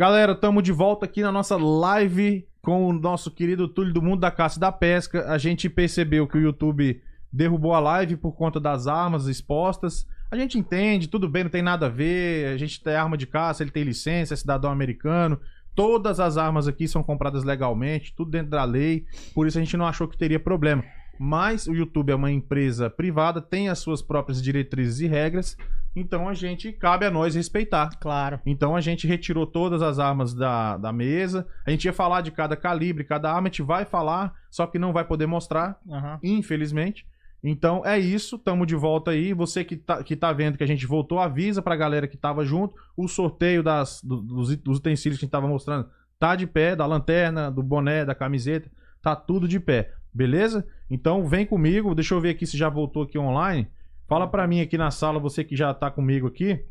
Galera, estamos de volta aqui na nossa live com o nosso querido Túlio do Mundo da Caça e da Pesca. A gente percebeu que o YouTube derrubou a live por conta das armas expostas. A gente entende, tudo bem, não tem nada a ver. A gente tem arma de caça, ele tem licença, é cidadão americano. Todas as armas aqui são compradas legalmente, tudo dentro da lei. Por isso a gente não achou que teria problema. Mas o YouTube é uma empresa privada, tem as suas próprias diretrizes e regras. Então a gente cabe a nós respeitar. Claro. Então a gente retirou todas as armas da, da mesa. A gente ia falar de cada calibre, cada arma, a gente vai falar, só que não vai poder mostrar, Aham. infelizmente. Então é isso, tamo de volta aí. Você que tá, que tá vendo que a gente voltou, avisa pra galera que tava junto. O sorteio das, do- dos, dos utensílios que a gente tava mostrando tá de pé, da lanterna, do boné, da camiseta, tá tudo de pé, beleza? Então vem comigo, deixa eu ver aqui se já voltou aqui online. Fala pra mim aqui na sala, você que já tá comigo aqui,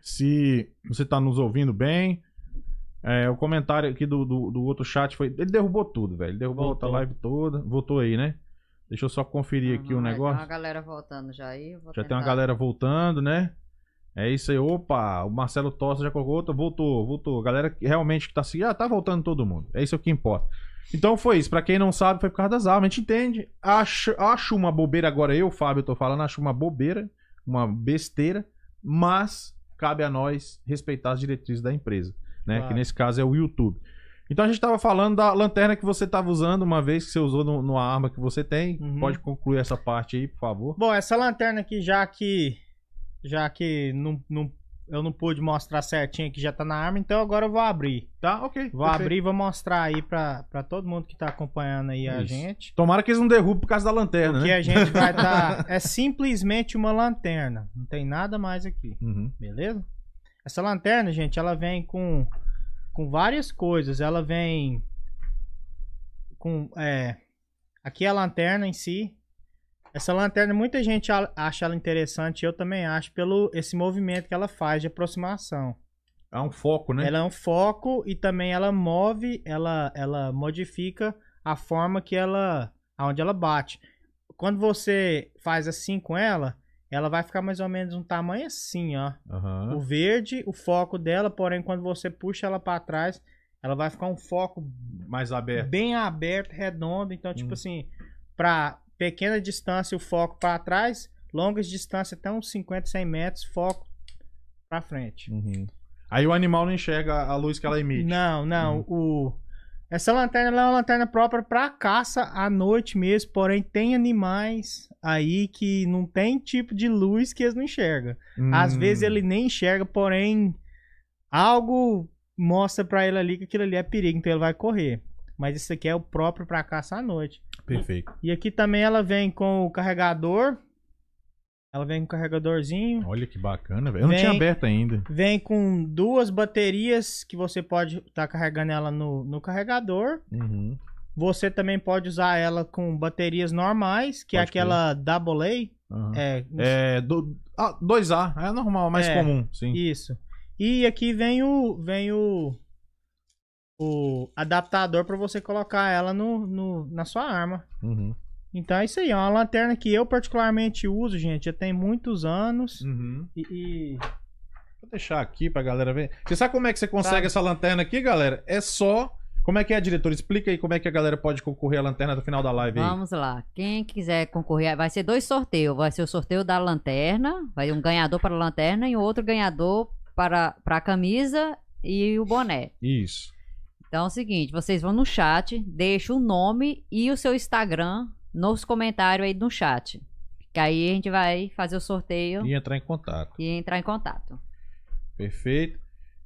se você tá nos ouvindo bem. É, o comentário aqui do, do, do outro chat foi. Ele derrubou tudo, velho. Ele derrubou a outra Voltou. live toda. Voltou aí, né? Deixa eu só conferir aqui o Aham, é, negócio. Tem uma galera voltando já aí. Já tem uma tentar. galera voltando, né? É isso aí. Opa, o Marcelo Tosta já colocou outra. Voltou, voltou. Galera que realmente que tá assim, ah, tá voltando todo mundo. É isso que importa. Então foi isso. Pra quem não sabe, foi por causa das armas. A gente entende. Acho, acho uma bobeira agora. Eu, Fábio, tô falando. Acho uma bobeira. Uma besteira. Mas cabe a nós respeitar as diretrizes da empresa. Né? Claro. Que nesse caso é o YouTube. Então a gente tava falando da lanterna que você tava usando uma vez que você usou no, numa arma que você tem. Uhum. Pode concluir essa parte aí, por favor. Bom, essa lanterna aqui, já que. Já que não, não, eu não pude mostrar certinho que já tá na arma, então agora eu vou abrir. Tá, ok. Vou perfeito. abrir e vou mostrar aí pra, pra todo mundo que tá acompanhando aí a Isso. gente. Tomara que eles não derrubem por causa da lanterna, Porque né? a gente vai dar. É simplesmente uma lanterna. Não tem nada mais aqui. Uhum. Beleza? Essa lanterna, gente, ela vem com, com várias coisas. Ela vem com. É, aqui é a lanterna em si. Essa lanterna, muita gente acha ela interessante. Eu também acho, pelo esse movimento que ela faz de aproximação. É um foco, né? Ela é um foco e também ela move, ela, ela modifica a forma que ela. aonde ela bate. Quando você faz assim com ela, ela vai ficar mais ou menos um tamanho assim, ó. Aham. O verde, o foco dela, porém, quando você puxa ela pra trás, ela vai ficar um foco Mais aberto. bem aberto, redondo. Então, tipo Hum. assim, pra pequena distância, o foco pra trás, longas distâncias, até uns 50, 100 metros, foco pra frente. Uhum. Aí o animal não enxerga a luz que ela emite. Não, não. Uhum. O... Essa lanterna é uma lanterna própria pra caça à noite mesmo, porém tem animais aí que não tem tipo de luz que eles não enxergam. Às Hum. vezes ele nem enxerga, porém algo mostra pra ele ali que aquilo ali é perigo, então ele vai correr. Mas isso aqui é o próprio pra caça à noite. Perfeito. E aqui também ela vem com o carregador. Ela vem com o carregadorzinho. Olha que bacana, velho. Eu não Vem- tinha aberto ainda. Vem com duas baterias que você pode estar carregando ela no, no carregador. Uhum. Você também pode usar ela com baterias normais, que é Pode crer. aquela Double. A. É, É, do... ah, 2A, é normal, mais É. comum, sim. isso. E aqui vem o vem o o adaptador para você colocar ela no, no, na sua arma. Uhum. Então é isso aí, é uma lanterna que eu particularmente uso, gente, já tem muitos anos. Uhum. E, e- Vou deixar aqui pra galera ver. Você sabe como é que você consegue Sabe. essa lanterna aqui, galera? É só. Como é que é, diretor? Explica aí como é que a galera pode concorrer à lanterna do final da live aí. Vamos lá. Quem quiser concorrer, vai ser dois sorteios. Vai ser o sorteio da lanterna, vai um ganhador para a lanterna e outro ganhador para, para a camisa e o boné. Isso. Então é o seguinte, vocês vão no chat, deixam o nome e o seu Instagram nos comentários aí no chat. Que aí a gente vai fazer o sorteio E entrar em contato. e entrar em contato. Perfeito.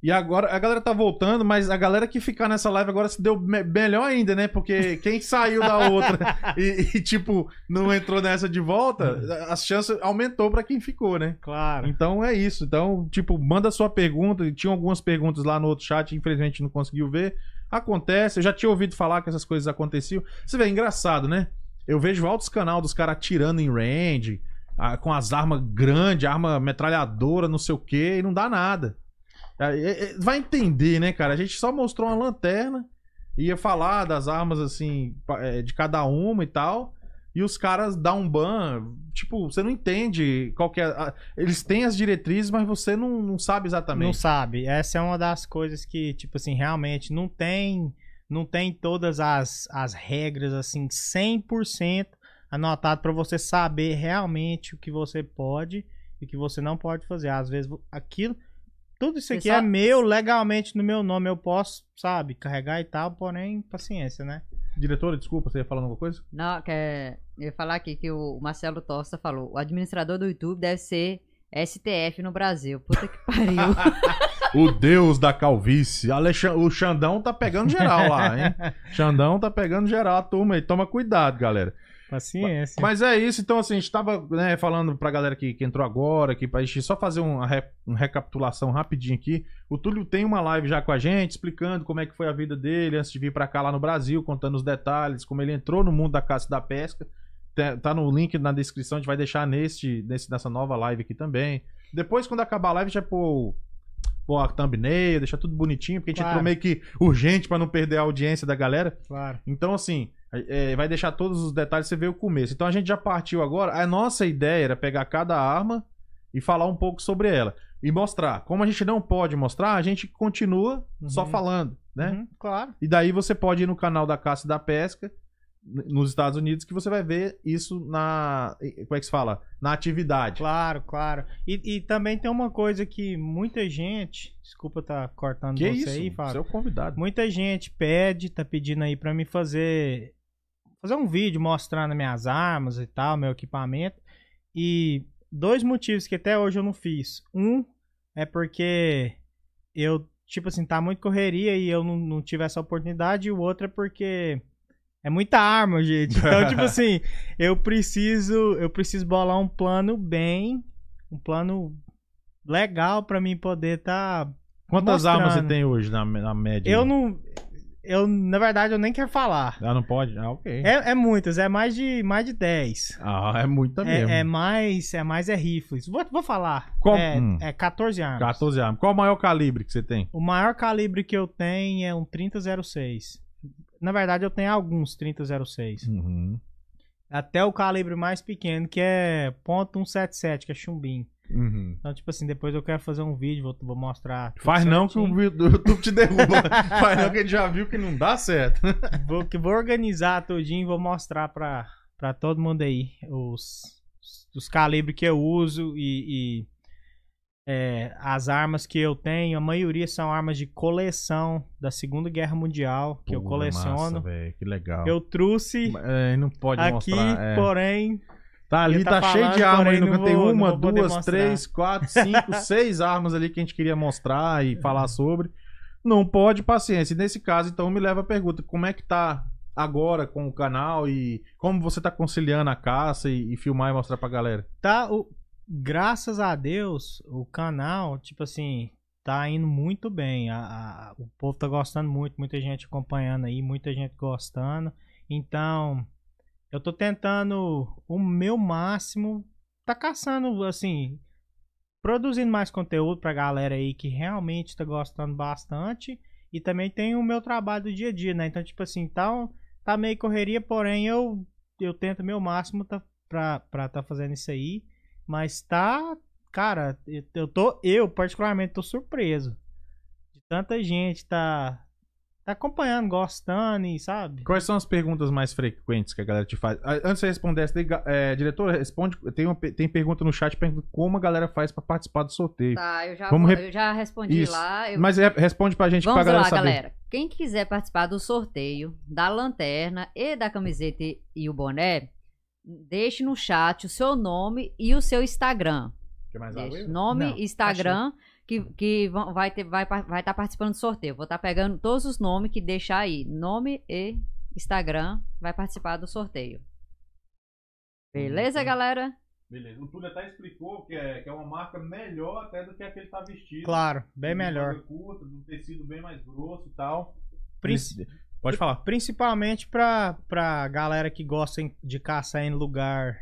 E agora, a galera tá voltando, mas a galera que ficar nessa live agora se deu me- melhor ainda, né? Porque quem saiu da outra e, e, tipo, não entrou nessa de volta, as chances aumentou pra quem ficou, né? claro. Então é isso. Então, tipo, manda sua pergunta. Tinha algumas perguntas lá no outro chat, infelizmente não conseguiu ver. Acontece, eu já tinha ouvido falar que essas coisas aconteciam. Você vê, é engraçado, né? Eu vejo altos canal dos caras atirando em range, com as armas grandes, arma metralhadora, não sei o que, e não dá nada. Ah, é- é- Vai entender, né, cara? A gente só mostrou uma lanterna, ia falar das armas assim, é, de cada uma e tal. E os caras dão um ban. Tipo, você não entende qual que é. a- Eles têm as diretrizes, mas você não, não sabe Não exatamente. sabe. Essa é uma das coisas que, tipo assim, realmente não tem, não tem todas as, as regras assim 100% anotado para você saber realmente o que você pode e o que você não pode fazer. Às vezes aquilo tudo isso aqui só- é meu legalmente no meu nome, eu posso, sabe, carregar e tal, porém paciência, né? Diretora, desculpa, você ia falando alguma coisa? Não, que é, eu ia falar aqui que o Marcelo Tosta falou: o administrador do YouTube deve ser STF no Brasil. Puta que pariu. O deus da calvície. O Xandão tá pegando geral lá, hein? Xandão tá pegando geral a turma aí. Toma cuidado, galera. Paciência. Mas é isso, então assim, a gente tava né, falando pra galera que, que entrou agora, aqui, pra gente só fazer uma, re- uma recapitulação rapidinho aqui. O Túlio tem uma live já com a gente, explicando como é que foi a vida dele antes de vir pra cá lá no Brasil, contando os detalhes, como ele entrou no mundo da caça e da pesca. Tá, tá no link na descrição, a gente vai deixar neste, nesse, nessa nova live aqui também. Depois, quando acabar a live, já pôr, pôr a thumbnail, deixar tudo bonitinho, porque a gente Claro. entrou meio que urgente pra não perder a audiência da galera. Claro. Então, assim, é, vai deixar todos os detalhes, você vê o começo. Então a gente já partiu agora. A nossa ideia era pegar cada arma e falar um pouco sobre ela. E mostrar. Como a gente não pode mostrar, a gente continua só Uhum. falando, né? Uhum, claro. E daí você pode ir no canal da Caça e da Pesca nos Estados Unidos que você vai ver isso na. Como é que se fala? Na atividade. Claro, claro. E, e também tem uma coisa que muita gente. Desculpa estar cortando Que você isso? aí, Fábio. O convidado. Muita gente pede, tá pedindo aí pra mim fazer fazer um vídeo mostrando minhas armas e tal, meu equipamento. E dois motivos que até hoje eu não fiz. Um é porque eu, tipo assim, tá muito correria e eu não, não tive essa oportunidade. E o outro é porque é muita arma, gente. Então, tipo assim, eu preciso, eu preciso bolar um plano bem, um plano legal pra mim poder tá Quantas mostrando. armas você tem hoje na, na média? eu não. Eu, na verdade, eu nem quero falar. Ah, não pode? Ah, ok. É, é muitas, é mais de, mais de 10. Ah, é muita mesmo. É, é mais. É mais é rifles. Vou, vou falar. Qual- É, hum. é 14 armas. 14 armas. Qual o maior calibre que você tem? O maior calibre que eu tenho é um 3006. Na verdade, eu tenho alguns 3006. Uhum. Até o calibre mais pequeno, que é .177, que é chumbinho. Uhum. Então, tipo assim, depois eu quero fazer um vídeo, vou, vou mostrar. Faz não que o YouTube te derruba. Faz não que a gente já viu que não dá certo. vou, que vou organizar tudinho e vou mostrar pra, pra todo mundo aí os, os calibres que eu uso e, e, é, as armas que eu tenho. A maioria são armas de coleção da Segunda Guerra Mundial que eu Pô, coleciono. massa, que legal. eu trouxe É, não pode aqui, mostrar. é. porém. Tá ali, tá, tá cheio de arma aí. não tem vou- uma, duas, três, quatro, cinco, seis armas ali que a gente queria mostrar e falar sobre. Não pode, paciência. E nesse caso, então, me leva a pergunta: como é que tá agora com o canal e como você tá conciliando a caça e, e filmar e mostrar pra galera? Tá, o, graças a Deus, o canal, tipo assim, tá indo muito bem. A, a- o povo tá gostando muito, muita gente acompanhando aí, muita gente gostando. Então, eu tô tentando o meu máximo, tá caçando, assim, produzindo mais conteúdo pra galera aí que realmente tá gostando bastante. E também tem o meu trabalho do dia a dia, né? Então, tipo assim, tá, tá meio correria, porém eu, eu tento meu máximo tá, pra, pra tá fazendo isso aí. Mas tá, cara, eu tô, eu particularmente tô surpreso. De tanta gente tá, tá acompanhando, gostando e sabe? Quais são as perguntas mais frequentes que a galera te faz? Ah, Antes de você responder essa, é, diretor, responde. Tem, uma, tem pergunta no chat perguntando como a galera faz pra participar do sorteio. Tá, eu já, Vamos vou- eu já respondi Isso. lá. eu- Mas é, responde pra gente Vamos pra galera lá, saber. galera. Quem quiser participar do sorteio da lanterna e da camiseta e o boné, deixe no chat o seu nome e o seu Instagram. Quer mais Deixe nome Não, e Instagram que, que vão- vai estar vai, vai estar participando do sorteio. Vou estar pegando todos os nomes que deixar aí. Nome e Instagram vai participar do sorteio. Beleza, Uhum. galera? Beleza. O Túlio até explicou que é, que é uma marca melhor até do que a que ele tá vestido. Claro, bem melhor. Curta, um tecido bem mais grosso e tal. Princi- Pode falar. Principalmente pra, pra galera que gosta de caçar em lugar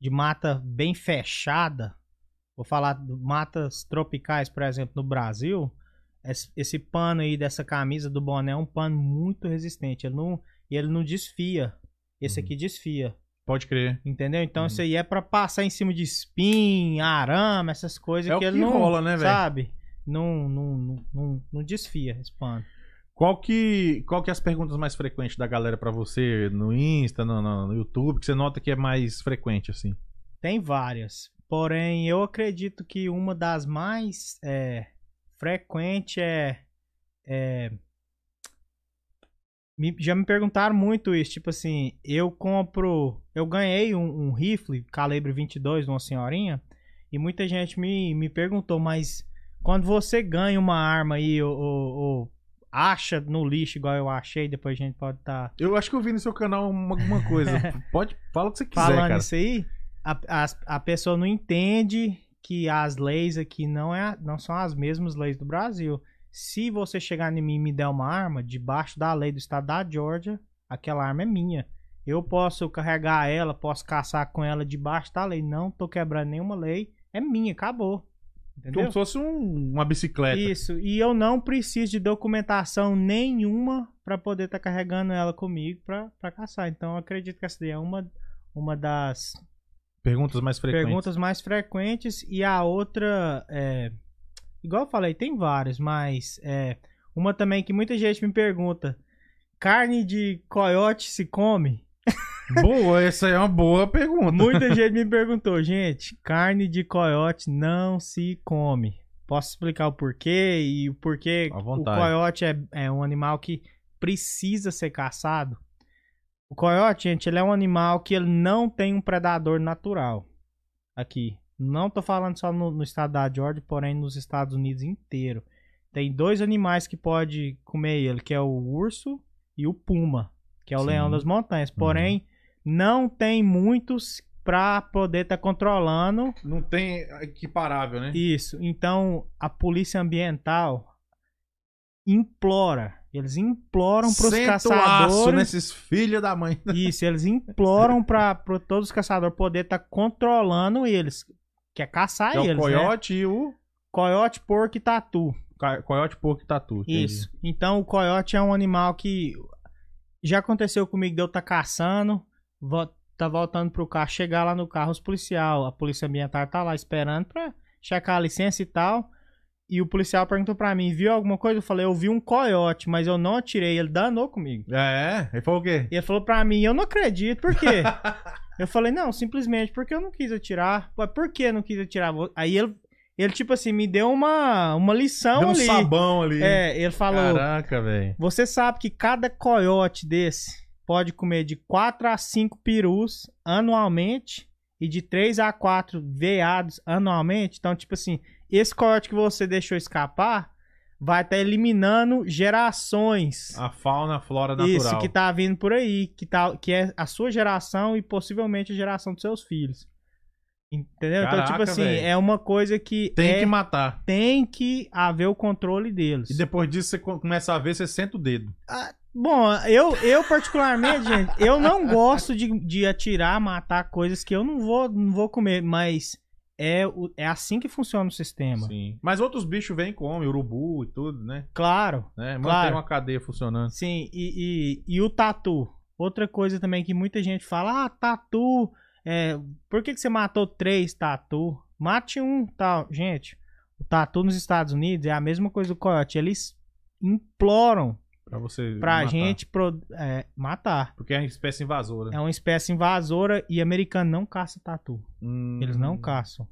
de mata bem fechada. Vou falar de matas tropicais, por exemplo, no Brasil. Esse, pano aí dessa camisa do boné é um pano muito resistente. Ele não, e ele não desfia. Esse Uhum. aqui desfia. Pode crer. Entendeu? Então Uhum. isso aí é pra passar em cima de espinho, arame, essas coisas É o que ele que não rola, né, velho? sabe? Não, não, não, não, não desfia esse pano. Qual que, qual que é as perguntas mais frequentes da galera pra você no Insta, no, no- no YouTube, que você nota que é mais frequente, assim? Tem várias. Porém, eu acredito que uma das mais é, frequentes é. é, me- já me perguntaram muito isso. Tipo assim, eu compro. Eu ganhei um, um rifle calibre 22 de uma senhorinha. E muita gente me, me perguntou, mas quando você ganha uma arma aí, ou, ou- ou acha no lixo, igual eu achei, depois a gente pode estar. Eu acho que eu vi no seu canal uma- alguma coisa. Pode, fala o que você quiser, Falando cara. isso aí, a, as- a pessoa não entende que as leis aqui não, é, não são as mesmas leis do Brasil. Se você chegar em mim e me der uma arma, debaixo da lei do estado da Georgia, aquela arma é minha. Eu posso carregar ela, posso caçar com ela debaixo da lei. Não tô quebrando nenhuma lei. É minha, acabou. Entendeu? Como se fosse um- uma bicicleta. Isso, e eu não preciso de documentação nenhuma pra poder estar carregando ela comigo pra caçar. Então eu acredito que essa daí é uma, uma das Perguntas mais frequentes. perguntas mais frequentes. E a outra, é, igual eu falei, tem várias, mas é, uma também que muita gente me pergunta: carne de coiote se come? Boa, essa é uma boa pergunta. Muita gente me perguntou, gente, carne de coiote não se come. Posso explicar o porquê e o porquê o coiote é, é um animal que precisa ser caçado? O coiote, gente, ele é um animal que ele não tem um predador natural. Aqui. Não tô falando só no, no estado da Georgia, porém nos Estados Unidos inteiro. Tem dois animais que pode comer ele, que é o urso e o puma, que é o Sim. leão das montanhas. Porém, não tem muitos pra poder estar controlando Não tem equiparável, né? isso. Então, a polícia ambiental implora, eles imploram pros Senta o aço caçadores nesses filhos da mãe. isso, eles imploram para todos os caçadores poder estar controlando eles, que é caçar Que é o eles, né? coiote e o... Coiote, porco e tatu. Coiote, porco e tatu. entendi. Isso. Então o coiote é um animal que já aconteceu comigo de eu estar caçando, vo- tá voltando pro carro, chegar lá no carro, os policial, a polícia ambiental tá lá esperando pra checar a licença e tal. E o policial perguntou pra mim, viu alguma coisa? Eu falei, eu vi um coiote, mas eu não atirei, ele danou comigo. É, ele falou o quê? E ele falou pra mim, eu não acredito, por quê? eu falei, não, simplesmente porque eu não quis atirar. Por que não quis atirar? Aí ele, ele tipo assim, me deu uma, uma lição Deu um ali. sabão ali. É, ele falou, Caraca, velho. você sabe que cada coiote desse pode comer de 4 a 5 perus anualmente e de 3 a 4 veados anualmente. Então, tipo assim, esse coiote que você deixou escapar vai estar eliminando gerações. A fauna, a flora natural. Isso que tá vindo por aí, que, tá, que é a sua geração e possivelmente a geração dos seus filhos. Entendeu? então, Caraca, tipo assim, velho. é uma coisa que Tem é- que matar. tem que haver o controle deles. E depois disso você co- começa a ver, você senta o dedo. Bom, eu, eu particularmente, gente, eu não gosto de, de atirar, matar coisas que eu não vou, não vou comer, mas é, o- é assim que funciona o sistema. Sim. Mas outros bichos vêm e comem, urubu e tudo, né? Claro, né? Mantém Claro. uma cadeia funcionando. sim. E, e, e o tatu? Outra coisa também que muita gente fala, ah, tatu, é, por que, que você matou três tatu? Mate um, tal. Gente, o tatu nos Estados Unidos é a mesma coisa do coiote, eles imploram Pra você. pra matar. gente pro- é, matar. Porque é uma espécie invasora. É uma espécie invasora e americano não caça tatu. Hum. Eles não caçam.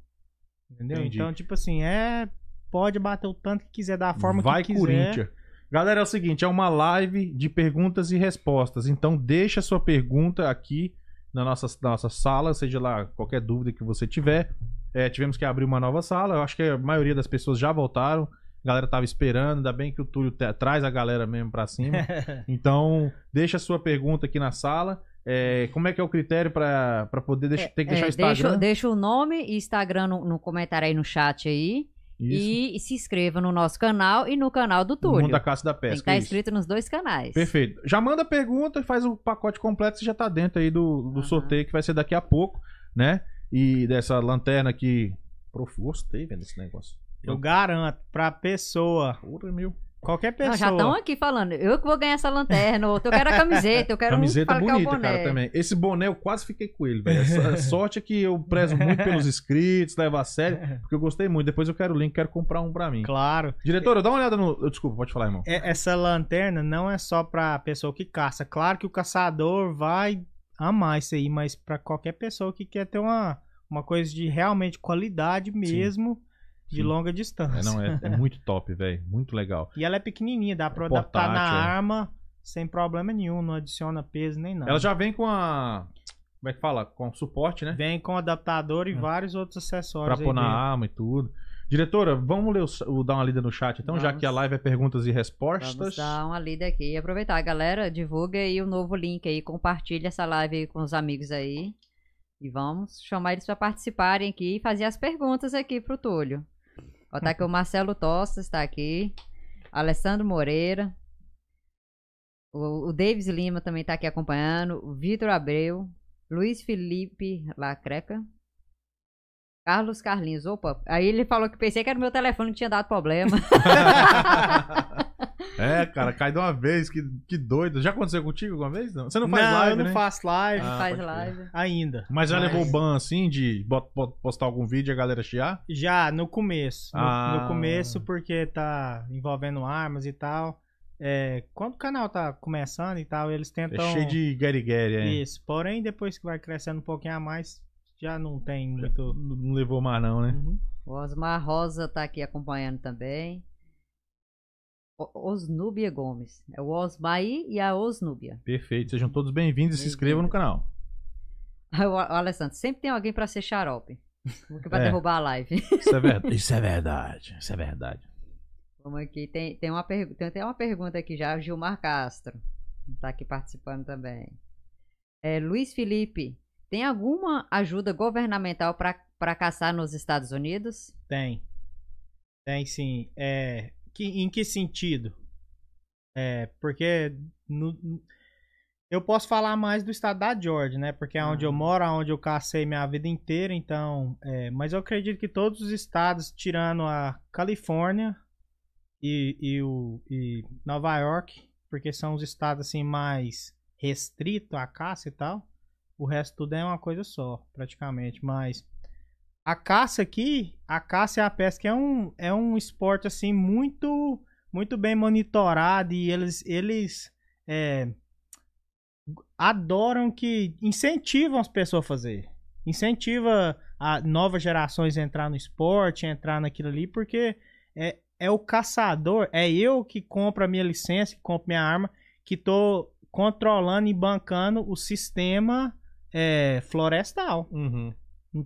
Entendeu? Entendi. Então, tipo assim, é. Pode bater o tanto que quiser, da forma Vai, que quiser. Corinthians. Galera, é o seguinte, é uma live de perguntas e respostas. Então deixa sua pergunta aqui na nossa, na nossa sala, seja lá qualquer dúvida que você tiver. É, tivemos que abrir uma nova sala. Eu acho que a maioria das pessoas já voltaram. A galera tava esperando, ainda bem que o Túlio traz a galera mesmo pra cima. Então, deixa a sua pergunta aqui na sala. É, como é que é o critério pra pra poder deixar, tem que deixar É, o Instagram? deixa, deixa o nome e Instagram no, no comentário aí no chat aí. E, e se inscreva no nosso canal e no canal do O Túlio. Mundo da Caça da Tem que Pesca. estar isso. inscrito nos dois canais. Perfeito. Já manda a pergunta e faz o pacote completo, você já tá dentro aí do, do Aham. sorteio que vai ser daqui a pouco, né? E dessa lanterna aqui. Prof, gostei, velho, desse negócio. Eu garanto pra pessoa Porra, meu. Qualquer Não, pessoa. já estão aqui falando, eu que vou ganhar essa lanterna, outro, eu quero a camiseta, eu quero Camiseta um é bonita, boné. cara, também. Esse boné eu quase fiquei com ele, velho. A sorte é que eu prezo muito pelos inscritos, levo a sério, porque eu gostei muito. Depois eu quero o link, quero comprar um pra mim. Claro. Diretora, dá uma olhada no. Desculpa, pode falar, irmão. É- Essa lanterna não é só pra pessoa que caça. Claro que o caçador vai amar isso aí, mas pra qualquer pessoa que quer ter uma, uma coisa de realmente qualidade mesmo, de Sim. longa É, distância. não, é, é muito top, velho. Muito legal. E ela é pequenininha, dá pra É adaptar na portátil, é. arma sem problema nenhum, não adiciona peso nem nada. Ela já vem com a. Como é que fala? Com suporte, né? Vem com adaptador e É. vários outros Pra acessórios. pôr aí na dentro. arma e tudo. Diretora, vamos ler o, o- dar uma lida no chat, então, já Vamos. que a live é perguntas e respostas. Vamos dar uma lida aqui e aproveitar. Galera, divulga aí o novo link aí, compartilha essa live aí com os amigos aí. E vamos chamar eles para participarem aqui e fazer as perguntas aqui pro Túlio. Ó, tá aqui o Marcelo Tosta, está aqui. Alessandro Moreira. O, o Davis Lima também tá aqui acompanhando. O Vitor Abreu. Luiz Felipe Lacreca. Carlos Carlinhos. Opa, aí ele falou que pensei que era o meu telefone que tinha dado problema. é, cara, cai de uma vez, que, que doido. Já aconteceu contigo alguma vez? Não? Você não Não, faz live, eu não né? faço live Ah, faz live. ainda. Mas já Mas- levou ban assim de postar algum vídeo e a galera chiar? Já, no começo. No, Ah. no começo, porque tá envolvendo armas e tal. É, quando o canal tá começando e tal, eles tentam. É cheio de Gary, é. Isso. Porém, depois que vai crescendo um pouquinho a mais, já não tem muito. Não não levou mais não, né? Uhum. O Osmar Rosa tá aqui acompanhando também. O- Osnúbia Gomes. É o Osmar aí e a Osnúbia. Perfeito. Sejam todos bem-vindos e se inscrevam no canal. Aí O, Alessandro, sempre tem alguém pra ser xarope. Que vai É. derrubar a live. Isso é verdade. Isso é verdade. Isso é verdade. Vamos aqui, tem, tem, uma pergu- tem até uma pergunta aqui já, Gilmar Castro. Tá aqui participando também. É, Luiz Felipe, tem alguma ajuda governamental para caçar nos Estados Unidos? Tem. Tem sim. É, que, em que sentido? É, porque no- eu posso falar mais do estado da Georgia, né? Porque é onde eu Uhum. moro, é onde eu cacei minha vida inteira, então. é, mas eu acredito que todos os estados, tirando a Califórnia e, e, o, e Nova York, porque são os estados assim mais restritos à caça e tal. O resto tudo é uma coisa só, praticamente. Mas a caça aqui, a caça e a pesca é um, é um esporte assim muito muito bem monitorado e eles eles é, adoram que incentivam as pessoas a fazer. Incentiva a novas gerações a entrar no esporte, a entrar naquilo ali, porque é, é o caçador, é eu que compro a minha licença, que compro minha arma, que tô controlando e bancando o sistema é, florestal. Uhum.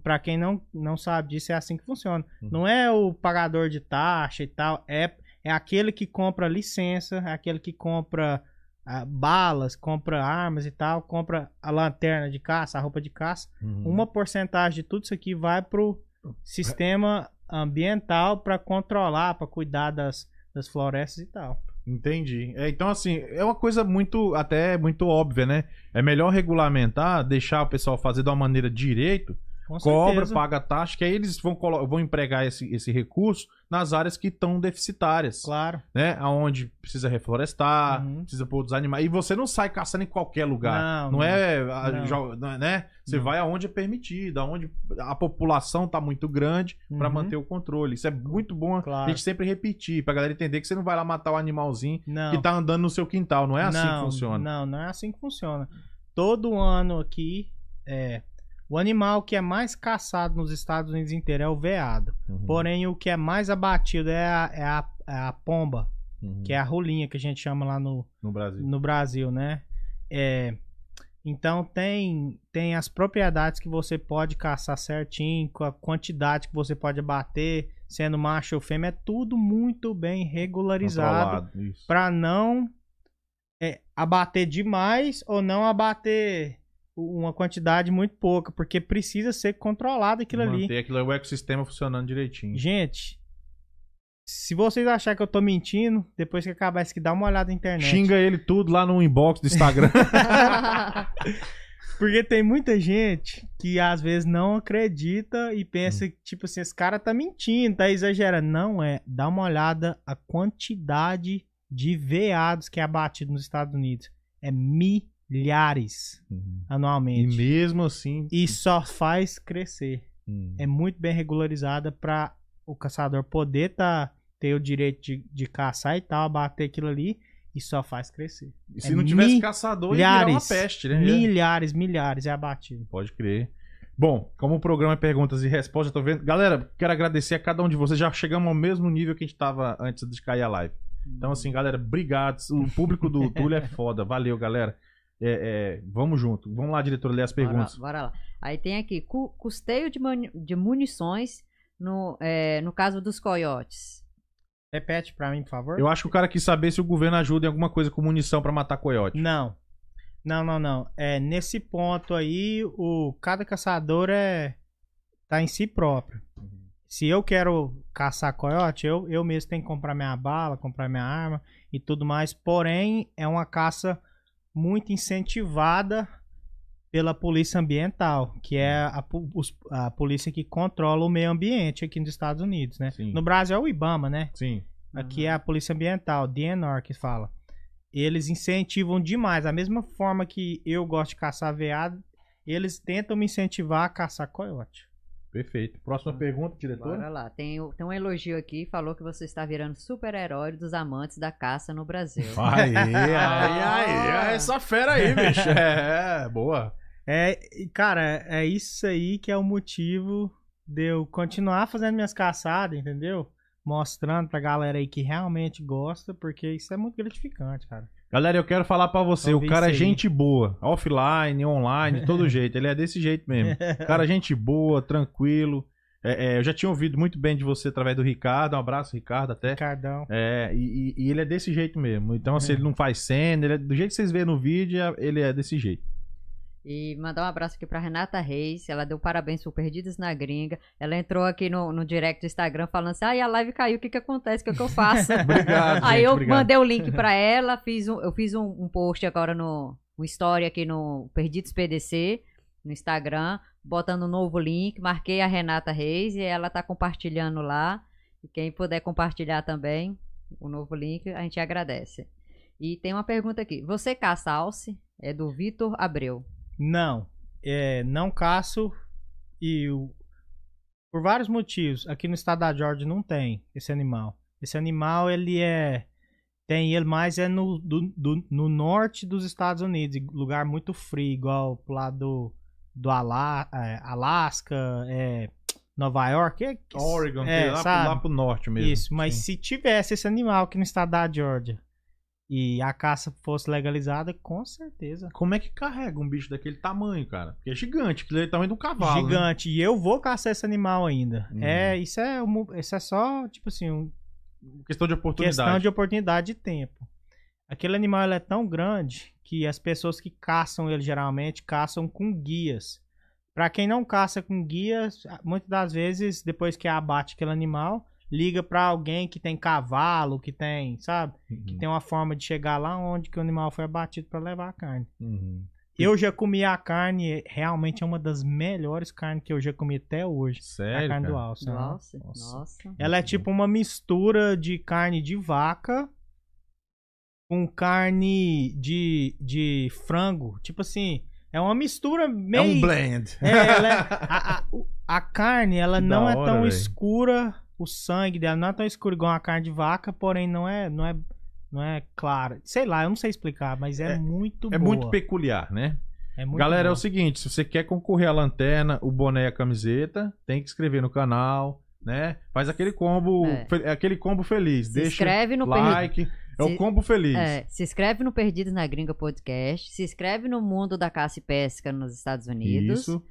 Pra quem não, não sabe disso, é assim que funciona. Uhum. Não é o pagador de taxa e tal, é, é aquele que compra licença, é aquele que compra ah, balas, compra armas e tal, compra a lanterna de caça, a roupa de caça. Uhum. Uma porcentagem de tudo isso aqui vai pro sistema ambiental para controlar, para cuidar das, das florestas e tal. Entendi. É, então, assim, é uma coisa muito, até muito óbvia, né? É melhor regulamentar, deixar o pessoal fazer de uma maneira direito, Com cobra, certeza. paga taxa, que aí eles vão, vão empregar esse, esse recurso nas áreas que estão deficitárias, Claro. né? Aonde precisa reflorestar, Uhum. precisa pôr dos animais. E você não sai caçando em qualquer lugar. Não, Não, não. é, a- Não. é, né? Você vai aonde é permitido, aonde a população tá muito grande Uhum. manter o controle. Isso é muito bom a Claro. gente sempre repetir, pra galera entender que você não vai lá matar o animalzinho que tá andando no seu quintal. Não é assim que funciona. Não, não é assim que funciona. Todo ano aqui, é, o animal que é mais caçado nos Estados Unidos inteiro é o veado. Uhum, Porém, o que é mais abatido é a, é a, é a pomba, uhum. que é a rolinha que a gente chama lá no, no Brasil. no Brasil, né? É, então tem, tem as propriedades que você pode caçar certinho, com a quantidade que você pode abater, sendo macho ou fêmea, é tudo muito bem regularizado para não é, abater demais ou não abater uma quantidade muito pouca, porque precisa ser controlado aquilo ali. Manter aquilo, o ecossistema funcionando direitinho. Gente, se vocês acharem que eu tô mentindo, depois que acabar isso aqui, dá uma olhada na internet. Xinga ele tudo lá no inbox do Instagram. Porque tem muita gente que às vezes não acredita e pensa que, tipo assim, esse cara tá mentindo, tá exagerando. Não é. Dá uma olhada a quantidade de veados que é abatido nos Estados Unidos. É milhares Uhum. E anualmente. mesmo assim. E só faz crescer. Hum. É muito bem regularizada para o caçador poder tá, ter o direito de, de caçar e tal, abater aquilo ali e só faz crescer. E se é não tivesse caçador, ia virar uma milhares. peste, né? Milhares, milhares é abatido. Pode crer. Bom, como o programa é perguntas e respostas, tô vendo. Galera, quero agradecer a cada um de vocês. Já chegamos ao mesmo nível que a gente tava antes de cair a live. Então, assim, galera, obrigado. O público do Túlio é foda. Valeu, galera. É, é, vamos junto. Vamos lá, diretor, ler as perguntas. Bora, bora lá. Aí tem aqui, cu- custeio de, muni- de munições no, é, no caso dos coiotes. Repete pra mim, por favor. Eu acho que o cara quis saber se o governo ajuda em alguma coisa com munição pra matar coiote. Não. Não, não, não. É, nesse ponto aí, o cada caçador é tá em si próprio. Se eu quero caçar coiote, eu, eu mesmo tenho que comprar minha bala, comprar minha arma e tudo mais. Porém, é uma caça muito incentivada pela polícia ambiental, que é a, a polícia que controla o meio ambiente aqui nos Estados Unidos, né? Sim. No Brasil é o IBAMA, né? Sim. Aqui é a Polícia Ambiental, DNR que fala. Eles incentivam demais. Da mesma forma que eu gosto de caçar veado, eles tentam me incentivar a caçar coiote. Perfeito. Próxima pergunta, diretor. Bora lá. Tem, o- tem um elogio aqui, falou que você está virando super-herói dos amantes da caça no Brasil. Aí, aí, aí. Essa fera aí, bicho. É, boa. É, e, cara, é isso aí que é o motivo de eu continuar fazendo minhas caçadas, entendeu? Mostrando pra galera aí que realmente gosta, porque isso é muito gratificante, cara. Galera, eu quero falar pra você, Vamos o cara é gente boa, offline, online, todo jeito, ele é desse jeito mesmo. O cara é gente boa, tranquilo. É, é, eu já tinha ouvido muito bem de você através do Ricardo, um abraço, Ricardo, até. Ricardão. É, e, e- ele é desse jeito mesmo. Então, assim, É. ele não faz cena, ele é- do jeito que vocês vêem no vídeo, ele é desse jeito. E mandar um abraço aqui pra Renata Reis. Ela deu parabéns por Perdidos na Gringa. Ela entrou aqui no, no direct do Instagram falando assim: ai, a live caiu, o que que acontece? O que, que eu faço? Obrigado, Aí gente, eu obrigado. mandei o link pra ela, fiz um, eu fiz um, um post agora no um story aqui no Perdidos PDC, no Instagram, botando um novo link, marquei a Renata Reis e ela tá compartilhando lá. E quem puder compartilhar também o novo link, a gente agradece. E tem uma pergunta aqui: você caça alce? É do Vitor Abreu. Não, é, não caço e o- por vários motivos. Aqui no estado da Georgia não tem esse animal. Esse animal ele é tem ele mais é no, do- do- no norte dos Estados Unidos, lugar muito frio, igual pro lado do, do Ala, é, Alasca, é, Nova York, é, Oregon, é, lá, pro- sabe? lá pro norte mesmo. Isso, mas Sim. se tivesse esse animal aqui no estado da Georgia e a caça fosse legalizada, com certeza Como é que carrega um bicho daquele tamanho, cara? Porque é gigante, aquilo é o tamanho de um cavalo. né? gigante. E eu vou caçar esse animal ainda. Uhum. É, isso é, um- isso é só, tipo assim, uma Questão de oportunidade. questão de oportunidade de tempo. Aquele animal ele é tão grande que as pessoas que caçam ele geralmente caçam com guias. Pra quem não caça com guias, muitas das vezes, depois que abate aquele animal, liga pra alguém que tem cavalo, que tem, sabe? Uhum. Tem uma forma de chegar lá onde que o animal foi abatido pra levar a carne. Uhum. Eu já comi a carne, realmente é uma das melhores carnes que eu já comi até hoje. Sério, a carne do cara? Do aham. alce? Nossa. Nossa. Ela é tipo uma mistura de carne de vaca com carne de, de frango. Tipo assim, é uma mistura É meio. um blend. É, ela é- a, a- a carne, ela Que não é hora, tão véi. escura, o sangue dela não é tão escuro igual a carne de vaca, porém não é, não é, não é clara. Sei lá, eu não sei explicar, mas é, É- muito É boa. muito peculiar, né? É muito Galera, é boa. o seguinte, se você quer concorrer à lanterna, o boné e a camiseta, tem que inscrever no canal, né? Faz aquele combo, É. fe- aquele combo feliz. Se Deixa inscreve no like. É o combo feliz. É, se inscreve no Perdidos na Gringa Podcast. Se inscreve no Mundo da Caça e Pesca nos Estados Unidos. Isso.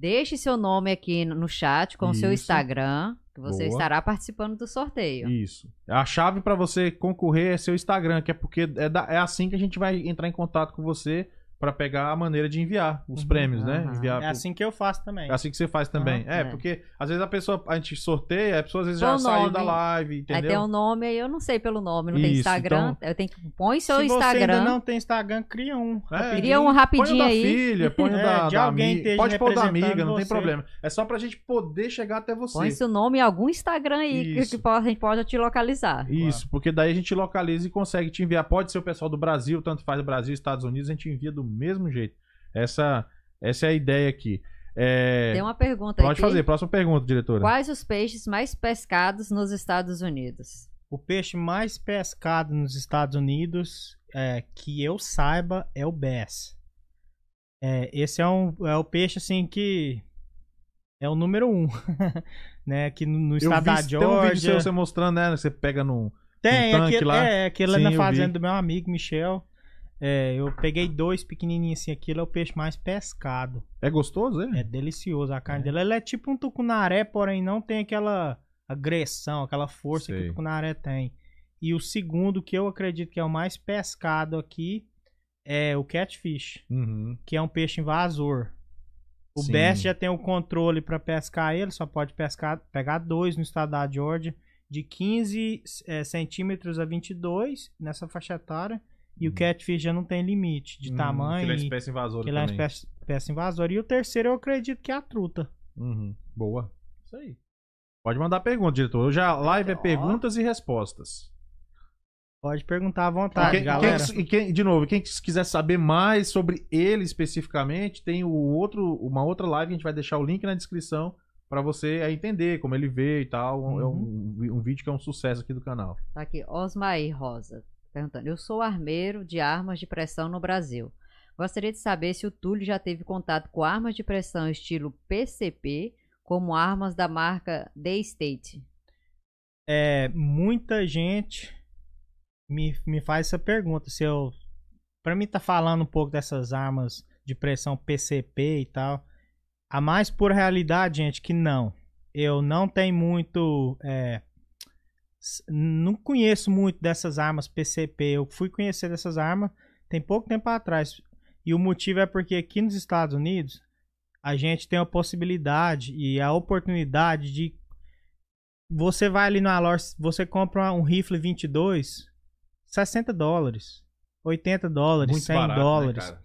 Deixe seu nome aqui no chat com o seu Isso. Instagram, que você Boa. estará participando do sorteio. Isso. A chave pra você concorrer é seu Instagram, que é porque é, da- é assim que a gente vai entrar em contato com você pra pegar a maneira de enviar os Uhum. prêmios, né? Aham. Enviar É pro- assim que eu faço também. É assim que você faz também. Aham. é, É. porque às vezes a pessoa, a gente sorteia, a pessoa às vezes Põe já o saiu nome. da live, Aí entendeu? tem um nome aí, eu não sei pelo nome, não tem Isso, Instagram. então- Eu tenho que põe seu Se você Instagram. ainda não tem Instagram, cria um. É. rapidinho. Cria um Põe o rapidinho da aí. filha, põe o É, da, de da alguém amiga. Pode pôr da amiga, não tem você. problema. É só pra gente poder chegar até você. Põe seu nome em algum Instagram aí que, Isso. que a gente pode te localizar. Isso, porque daí a gente localiza e consegue te enviar. Pode ser o pessoal do Brasil, tanto faz Brasil, Estados Unidos, a gente envia do mesmo jeito. Essa, essa é a ideia aqui. É, Tem uma pergunta Pode aqui. fazer, próxima pergunta, diretora. Quais os peixes mais pescados nos Estados Unidos? O peixe mais pescado nos Estados Unidos, é, que eu saiba, é o bass. É, esse é, um, é o peixe assim que é o número um, né? Aqui no, no estado da vi, tem um vídeo seu Georgia. você mostrando, né? Você pega num. Tem, um tanque aquele, lá. é, aquele Sim, na fazenda vi. do meu amigo Michel. É, eu peguei dois pequenininhos assim, aquilo é o peixe mais pescado. É gostoso, é? É delicioso a carne dele. Ele é tipo um tucunaré, porém não tem aquela agressão, aquela força que Sei. o tucunaré tem. E o segundo, que eu acredito que é o mais pescado aqui, é o catfish, Uhum. que é um peixe invasor. O Sim. Best já tem o controle para pescar ele, só pode pescar, pegar dois no estado da Georgia, de 15 eh, centímetros a 22 nessa faixa etária. E o catfish já não tem limite de Hum, tamanho. Que ele é e- espécie invasora que ele é espécie, espécie invasora. E o terceiro eu acredito que é a truta. Uhum. Boa. Isso aí. Pode mandar pergunta, diretor. Hoje a live é perguntas e respostas. Pode perguntar à E vontade, quem- galera. quem- e quem- de novo, quem quiser saber mais sobre ele especificamente, tem o outro, uma outra live, a gente vai deixar o link na descrição pra você aí entender como ele vê e tal. É um, um vídeo que é um sucesso aqui do canal. Tá aqui, Osmaí Rosa, perguntando. Eu sou armeiro de armas de pressão no Brasil. Gostaria de saber se o Túlio já teve contato com armas de pressão estilo PCP, como armas da marca The State. É, muita gente me, me faz essa pergunta. Se eu. Pra mim, tá falando um pouco dessas armas de pressão PCP e tal. A mais pura realidade, gente, que não. Eu não tenho muito. é, não conheço muito dessas armas PCP. Eu fui conhecer dessas armas tem pouco tempo atrás. E o motivo é porque aqui nos Estados Unidos a gente tem a possibilidade e a oportunidade de você vai ali na loja, você compra um rifle 22, 60 dólares, 80 dólares, Muito 100 barato, né, dólares. cara?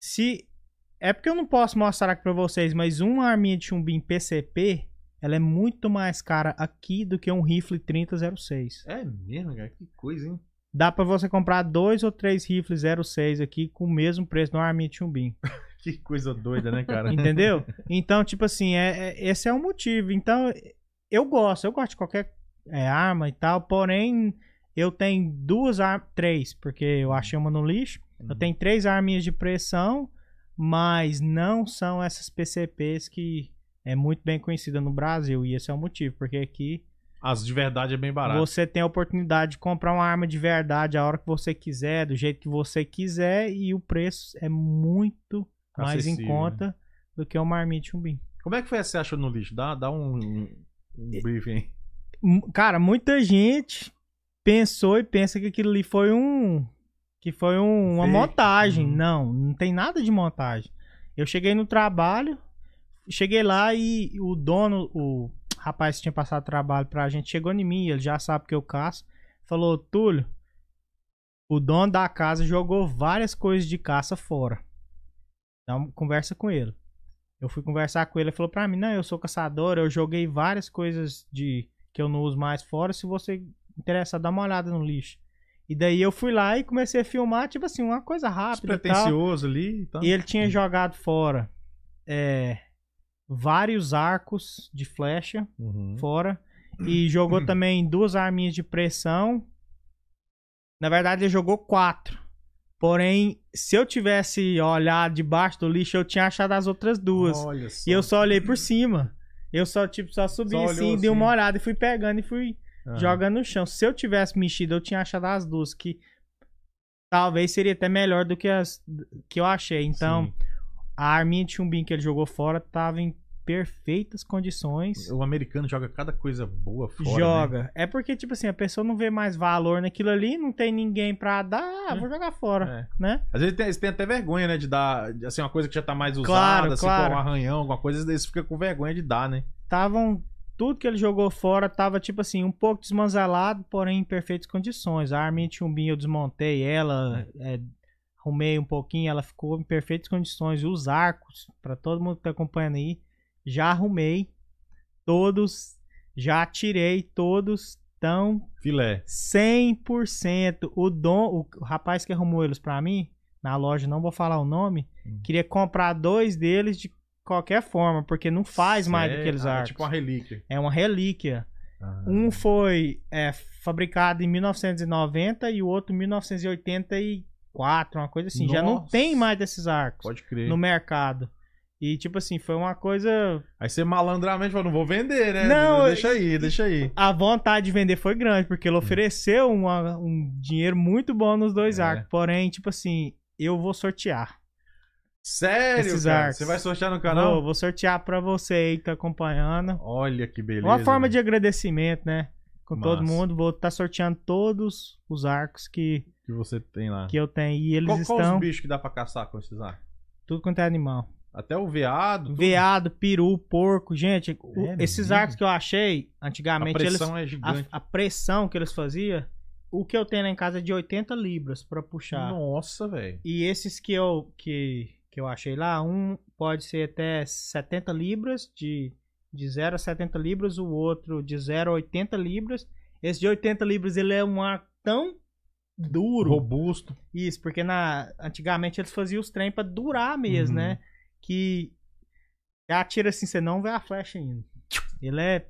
Se é porque eu não posso mostrar aqui pra vocês, mas uma arminha de chumbim PCP, ela é muito mais cara aqui do que um rifle 3006. É mesmo, cara? Que coisa, hein? Dá pra você comprar dois ou três rifles 06 aqui com o mesmo preço arminha de chumbim. Que coisa doida, né, cara? Entendeu? Então, tipo assim, é, é- esse é o motivo. Então, eu gosto, eu gosto de qualquer é, arma e tal, porém, eu tenho duas armas, três, porque eu achei uma no lixo. Eu Uhum. tenho três arminhas de pressão, mas não são essas PCPs que é muito bem conhecida no Brasil. E esse é o motivo, porque aqui As de verdade é bem barato. você tem a oportunidade de comprar uma arma de verdade a hora que você quiser, do jeito que você quiser, e o preço é muito mais em Acessível, conta do que uma arminha de chumbim. Como é que foi essa que você achou no lixo? Dá, dá um, um, um briefing aí. M- Cara, muita gente pensou e pensa que aquilo ali foi um. Que foi um- uma montagem. Uhum. Não, não tem nada de montagem. Eu cheguei no trabalho, cheguei lá e o dono, o rapaz que tinha passado trabalho pra gente, chegou em mim, ele já sabe que eu caço. Falou, Túlio, o dono da casa jogou várias coisas de caça fora. Então, conversa com ele. Eu fui conversar com ele, ele falou pra mim, não, eu sou caçador, eu joguei várias coisas de que eu não uso mais fora, se você interessar, dá uma olhada no lixo. E daí eu fui lá e comecei a filmar, tipo assim, uma coisa rápida tal. Despretensioso ali e tal. E ele tinha jogado fora é, vários arcos de flecha Uhum. fora. E jogou também duas arminhas de pressão. Na verdade, ele jogou quatro. Porém, se eu tivesse olhado debaixo do lixo, eu tinha achado as outras duas. E eu só olhei por cima. Eu só, tipo, só subi Só olhou assim, dei assim. uma olhada e fui pegando e fui Aham. jogando no chão. Se eu tivesse mexido, eu tinha achado as duas, que talvez seria até melhor do que as que eu achei. Então, Sim. A arminha de chumbinho que ele jogou fora tava em perfeitas condições. O americano joga cada coisa boa fora. né? joga. É porque, tipo assim, a pessoa não vê mais valor naquilo ali, não tem ninguém pra dar, ah, vou jogar fora, É. né? Às vezes tem, eles têm até vergonha, né? De dar. Assim, uma coisa que já tá mais usada, Claro, assim, claro. com um arranhão, alguma coisa, eles ficam com vergonha de dar, né? Estavam. Tudo que ele jogou fora tava, tipo assim, um pouco desmanzelado, porém em perfeitas condições. A arminha de chumbinho eu desmontei ela, é, arrumei um pouquinho, ela ficou em perfeitas condições. E os arcos, pra todo mundo que tá acompanhando aí, já arrumei todos, já tirei todos, tão Filé. 100%. O dom, o rapaz que arrumou eles pra mim, na loja, não vou falar o nome, Hum. queria comprar dois deles de qualquer forma, porque não faz mais Sério? aqueles Ah, é arcos. tipo uma relíquia. É uma relíquia. Ah. Um foi é, fabricado em 1990 e o outro em 1984, uma coisa assim. Já não Nossa. tem mais desses arcos Pode crer. no mercado. E tipo assim, foi uma coisa. Aí você malandramente falou, não vou vender, né? Não, Deixa aí, deixa aí. A vontade de vender foi grande, porque ele ofereceu uma- um dinheiro muito bom nos dois É. arcos. Porém, tipo assim, eu vou sortear. Sério, Esses cara? arcos. Você vai sortear no Vou, canal? vou sortear pra você aí que tá acompanhando. Olha que beleza. uma forma de velho, agradecimento, né? Com todo Massa. mundo. Vou estar sorteando todos os arcos que, Que você tem lá. que eu tenho. E eles Qual, qual estão. os bichos que dá pra caçar com esses arcos? Tudo quanto é animal. Até o veado. tudo. Veado, peru, porco. Gente, o- É esses mesmo? arcos que eu achei, A antigamente, eles, pressão é a, gigante. a pressão que eles faziam, o que eu tenho lá em casa é de 80 libras pra puxar. Nossa, velho. E esses que eu, que, que eu achei lá, um pode ser até 70 libras, de, de 0 a 70 libras, o outro de 0 a 80 libras. Esse de 80 libras, ele é um ar tão duro. Robusto. Isso, porque na, antigamente eles faziam os trem pra durar mesmo, Uhum. né? Que atira assim, você não vê a flecha ainda. Ele é.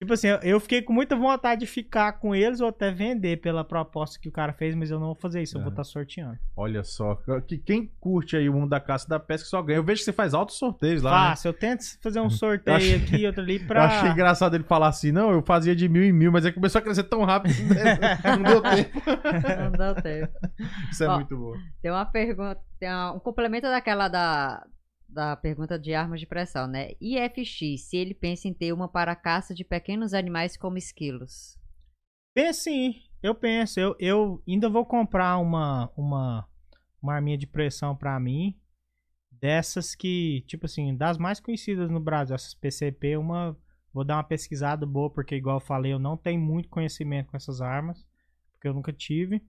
Tipo assim, eu- eu fiquei com muita vontade de ficar com eles ou até vender pela proposta que o cara fez, mas eu não vou fazer isso, eu vou É. estar sorteando. Olha só. Que quem curte aí o mundo da caça e da pesca só ganha. Eu vejo que você faz altos sorteios lá. né? Fácil, eu tento fazer um sorteio achei- aqui, outro ali Eu pra. achei engraçado ele falar assim, não, eu fazia de mil em mil, mas aí começou a crescer tão rápido que não deu tempo. Não deu tempo. Isso é Ó, muito bom. Tem uma pergunta, tem um complemento daquela da, da pergunta de armas de pressão, né? IFX, se ele pensa em ter uma para caça de pequenos animais como esquilos. Penso sim, eu penso. Eu, eu ainda vou comprar uma, uma, uma arminha de pressão pra mim. Dessas que, tipo assim, das mais conhecidas no Brasil, essas PCP, uma. Vou dar uma pesquisada boa, porque, igual eu falei, eu não tenho muito conhecimento com essas armas, porque eu nunca tive.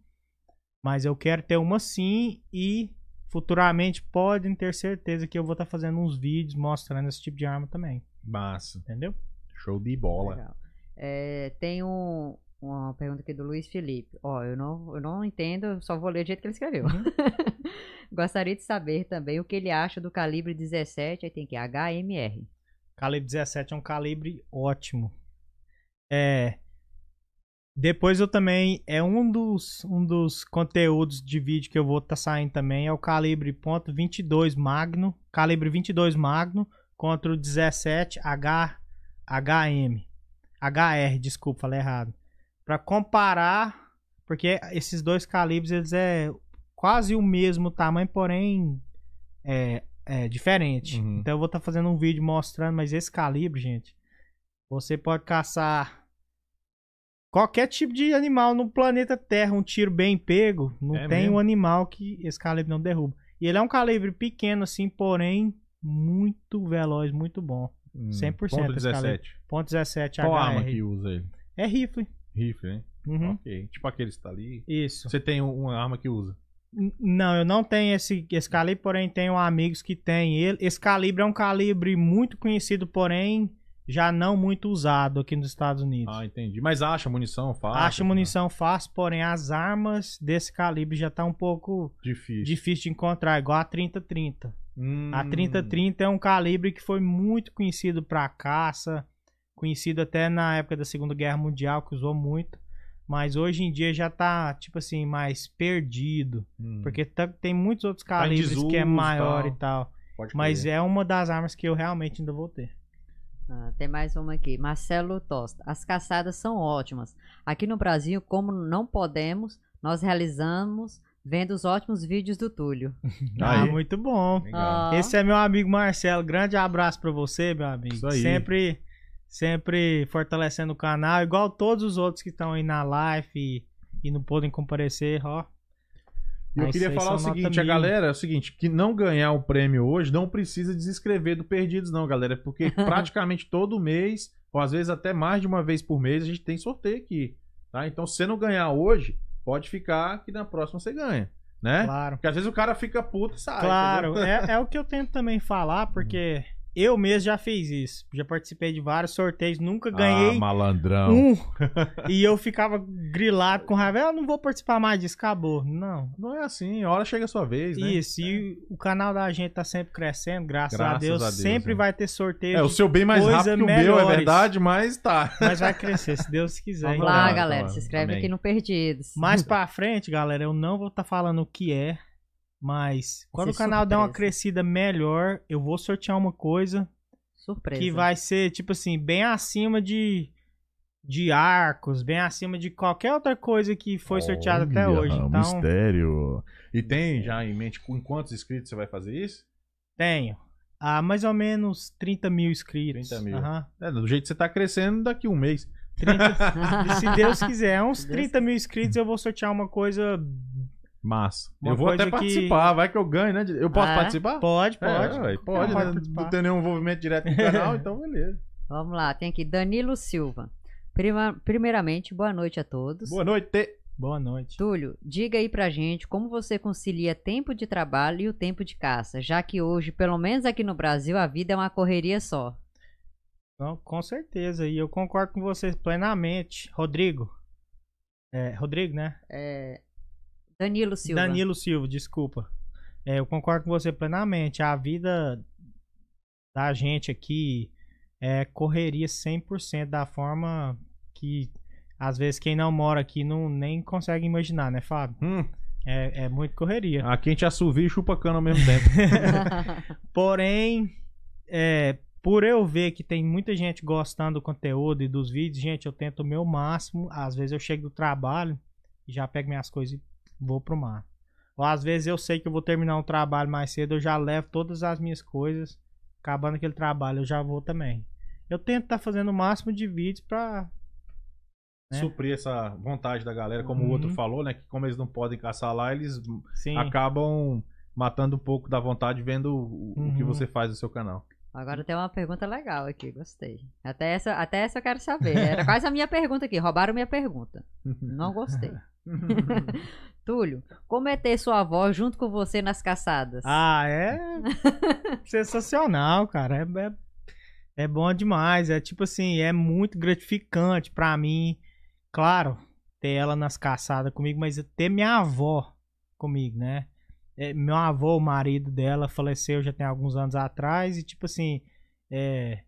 Mas eu quero ter uma sim e futuramente podem ter certeza que eu vou estar fazendo uns vídeos mostrando esse tipo de arma também, Massa. entendeu? Show de bola. É, tem um- uma pergunta aqui do Luiz Felipe. Ó, eu não, eu não entendo, eu só vou ler do jeito que ele escreveu. Gostaria de saber também o que ele acha do calibre 17, aí tem que HMR. Calibre 17 é um calibre ótimo. É. Depois eu também. É um dos, um dos conteúdos de vídeo que eu vou estar saindo também. É o calibre .22 Magno. Calibre 22 Magno contra o 17 H, HM. HR, desculpa, falei errado. Pra comparar. Porque esses dois calibres eles é quase o mesmo tamanho, porém. É, é diferente. Uhum. Então eu vou estar fazendo um vídeo mostrando, mas esse calibre, gente, você pode caçar qualquer tipo de animal no planeta Terra, um tiro bem pego, não É tem mesmo? um animal que esse calibre não derruba. E ele é um calibre pequeno assim, porém muito veloz, muito bom. Hum, 100% Ponto esse 17. Ponto .17 Qual arma HR. que usa ele? É rifle. Rifle, hein? Uhum. Ok. Tipo aquele que tá ali. Isso. Você tem um- uma arma que usa. Não, eu não tenho esse, esse calibre, porém tenho amigos que têm ele. Esse calibre é um calibre muito conhecido, porém já não muito usado aqui nos Estados Unidos. Ah, entendi. Mas acha munição fácil? Acha munição fácil, porém as armas desse calibre já tá um pouco Difícil. difícil de encontrar, igual a 3030. Hum, A 3030 é um calibre que foi muito conhecido para caça, conhecido até na época da Segunda Guerra Mundial, que usou muito. Mas hoje em dia já tá, tipo assim, mais perdido. hum, Porque tá- tem muitos outros em calibres que é desuso, maior tal. e tal. pode Mas crer. é uma das armas que eu realmente ainda vou ter. Ah, tem mais uma aqui. Marcelo Tosta. As caçadas são ótimas. Aqui no Brasil, como não podemos, nós realizamos vendo os ótimos vídeos do Túlio. Ah, Aí. muito bom. Legal. Esse é meu amigo Marcelo. Grande abraço pra você, meu amigo. Isso aí. Sempre, sempre fortalecendo o canal, igual todos os outros que estão aí na live e, e não podem comparecer, ó. E eu queria falar o seguinte, a galera, é o seguinte, que não ganhar o prêmio hoje não precisa desescrever do Perdidos não, galera, porque praticamente todo mês, ou às vezes até mais de uma vez por mês, a gente tem sorteio aqui, tá? Então, se você não ganhar hoje, pode ficar que na próxima você ganha, né? Claro. Porque às vezes o cara fica puto e sai. Claro, é, é o que eu tento também falar, porque eu mesmo já fiz isso. Já participei de vários sorteios, nunca ganhei Ah, malandrão. um. e eu ficava grilado com raiva. Eu não vou participar mais disso, acabou. Não. Não é assim, a hora chega a sua vez, né? Isso, e o canal da gente tá sempre crescendo, graças, a, Graças Deus. a Deus, Sempre é. vai ter sorteio. É, o seu bem mais rápido que o meu, é verdade, mas tá. Mas vai crescer, se Deus quiser. Vamos então. lá, Vamos lá, galera. vamos lá. Se inscreve Amém. aqui no Perdidos. Mais pra frente, galera, eu não vou estar falando o que é, mas quando o canal der uma surpresa. crescida melhor, eu vou sortear uma coisa Surpresa. que vai ser, tipo assim, bem acima de, de arcos, bem acima de qualquer outra coisa que foi sorteada até hoje. Então, Mistério. E tem já em mente com quantos inscritos você vai fazer isso? tenho. Há mais ou menos 30 mil inscritos. 30 mil. Aham. É, do jeito que você tá crescendo, daqui um mês. 30 E se Deus quiser, uns Se Deus 30 mil inscritos, eu vou sortear uma coisa. Massa. Uma eu vou até coisa que- participar, vai que eu ganho, né? Eu posso Ah, é? participar? Pode, É, pode. ué, pode, Pode né? participar. Não tem nenhum envolvimento direto com o canal, então beleza. Vamos lá, tem aqui Danilo Silva. Prima- primeiramente, boa noite a todos. Boa noite. Boa noite. Túlio, diga aí pra gente como você concilia tempo de trabalho e o tempo de caça, já que hoje, pelo menos aqui no Brasil, a vida é uma correria só. Não, com certeza. E eu concordo com você plenamente. Rodrigo. É, Rodrigo, né? É, Danilo Silva. Danilo Silva, desculpa. É, eu concordo com você plenamente. A vida da gente aqui é correria 100% da forma que às vezes quem não mora aqui não nem consegue imaginar, né, Fábio? Hum, É, é muito correria. aqui a gente assovia e chupa cana ao mesmo tempo. Porém, é, por eu ver que tem muita gente gostando do conteúdo e dos vídeos, gente, eu tento o meu máximo. Às vezes eu chego do trabalho e já pego minhas coisas e vou pro mar. Ou às vezes eu sei que eu vou terminar um trabalho mais cedo, eu já levo todas as minhas coisas. Acabando aquele trabalho, eu já vou também. Eu tento estar fazendo o máximo de vídeos pra. né? Suprir essa vontade da galera, como o Uhum. outro falou, né? Que como eles não podem caçar lá, eles Sim. acabam matando um pouco da vontade vendo o, o que Uhum. você faz no seu canal. Agora tem uma pergunta legal aqui, gostei. Até essa, até essa eu quero saber. Era quase a minha pergunta aqui, roubaram minha pergunta. Não gostei. Túlio, como é ter sua avó junto com você nas caçadas? Ah, é sensacional, cara. É, é, é bom demais. É tipo assim, é muito gratificante pra mim. Claro, ter ela nas caçadas comigo, mas ter minha avó comigo, né? É, meu avô, o marido dela, faleceu já tem alguns anos atrás e tipo assim, é.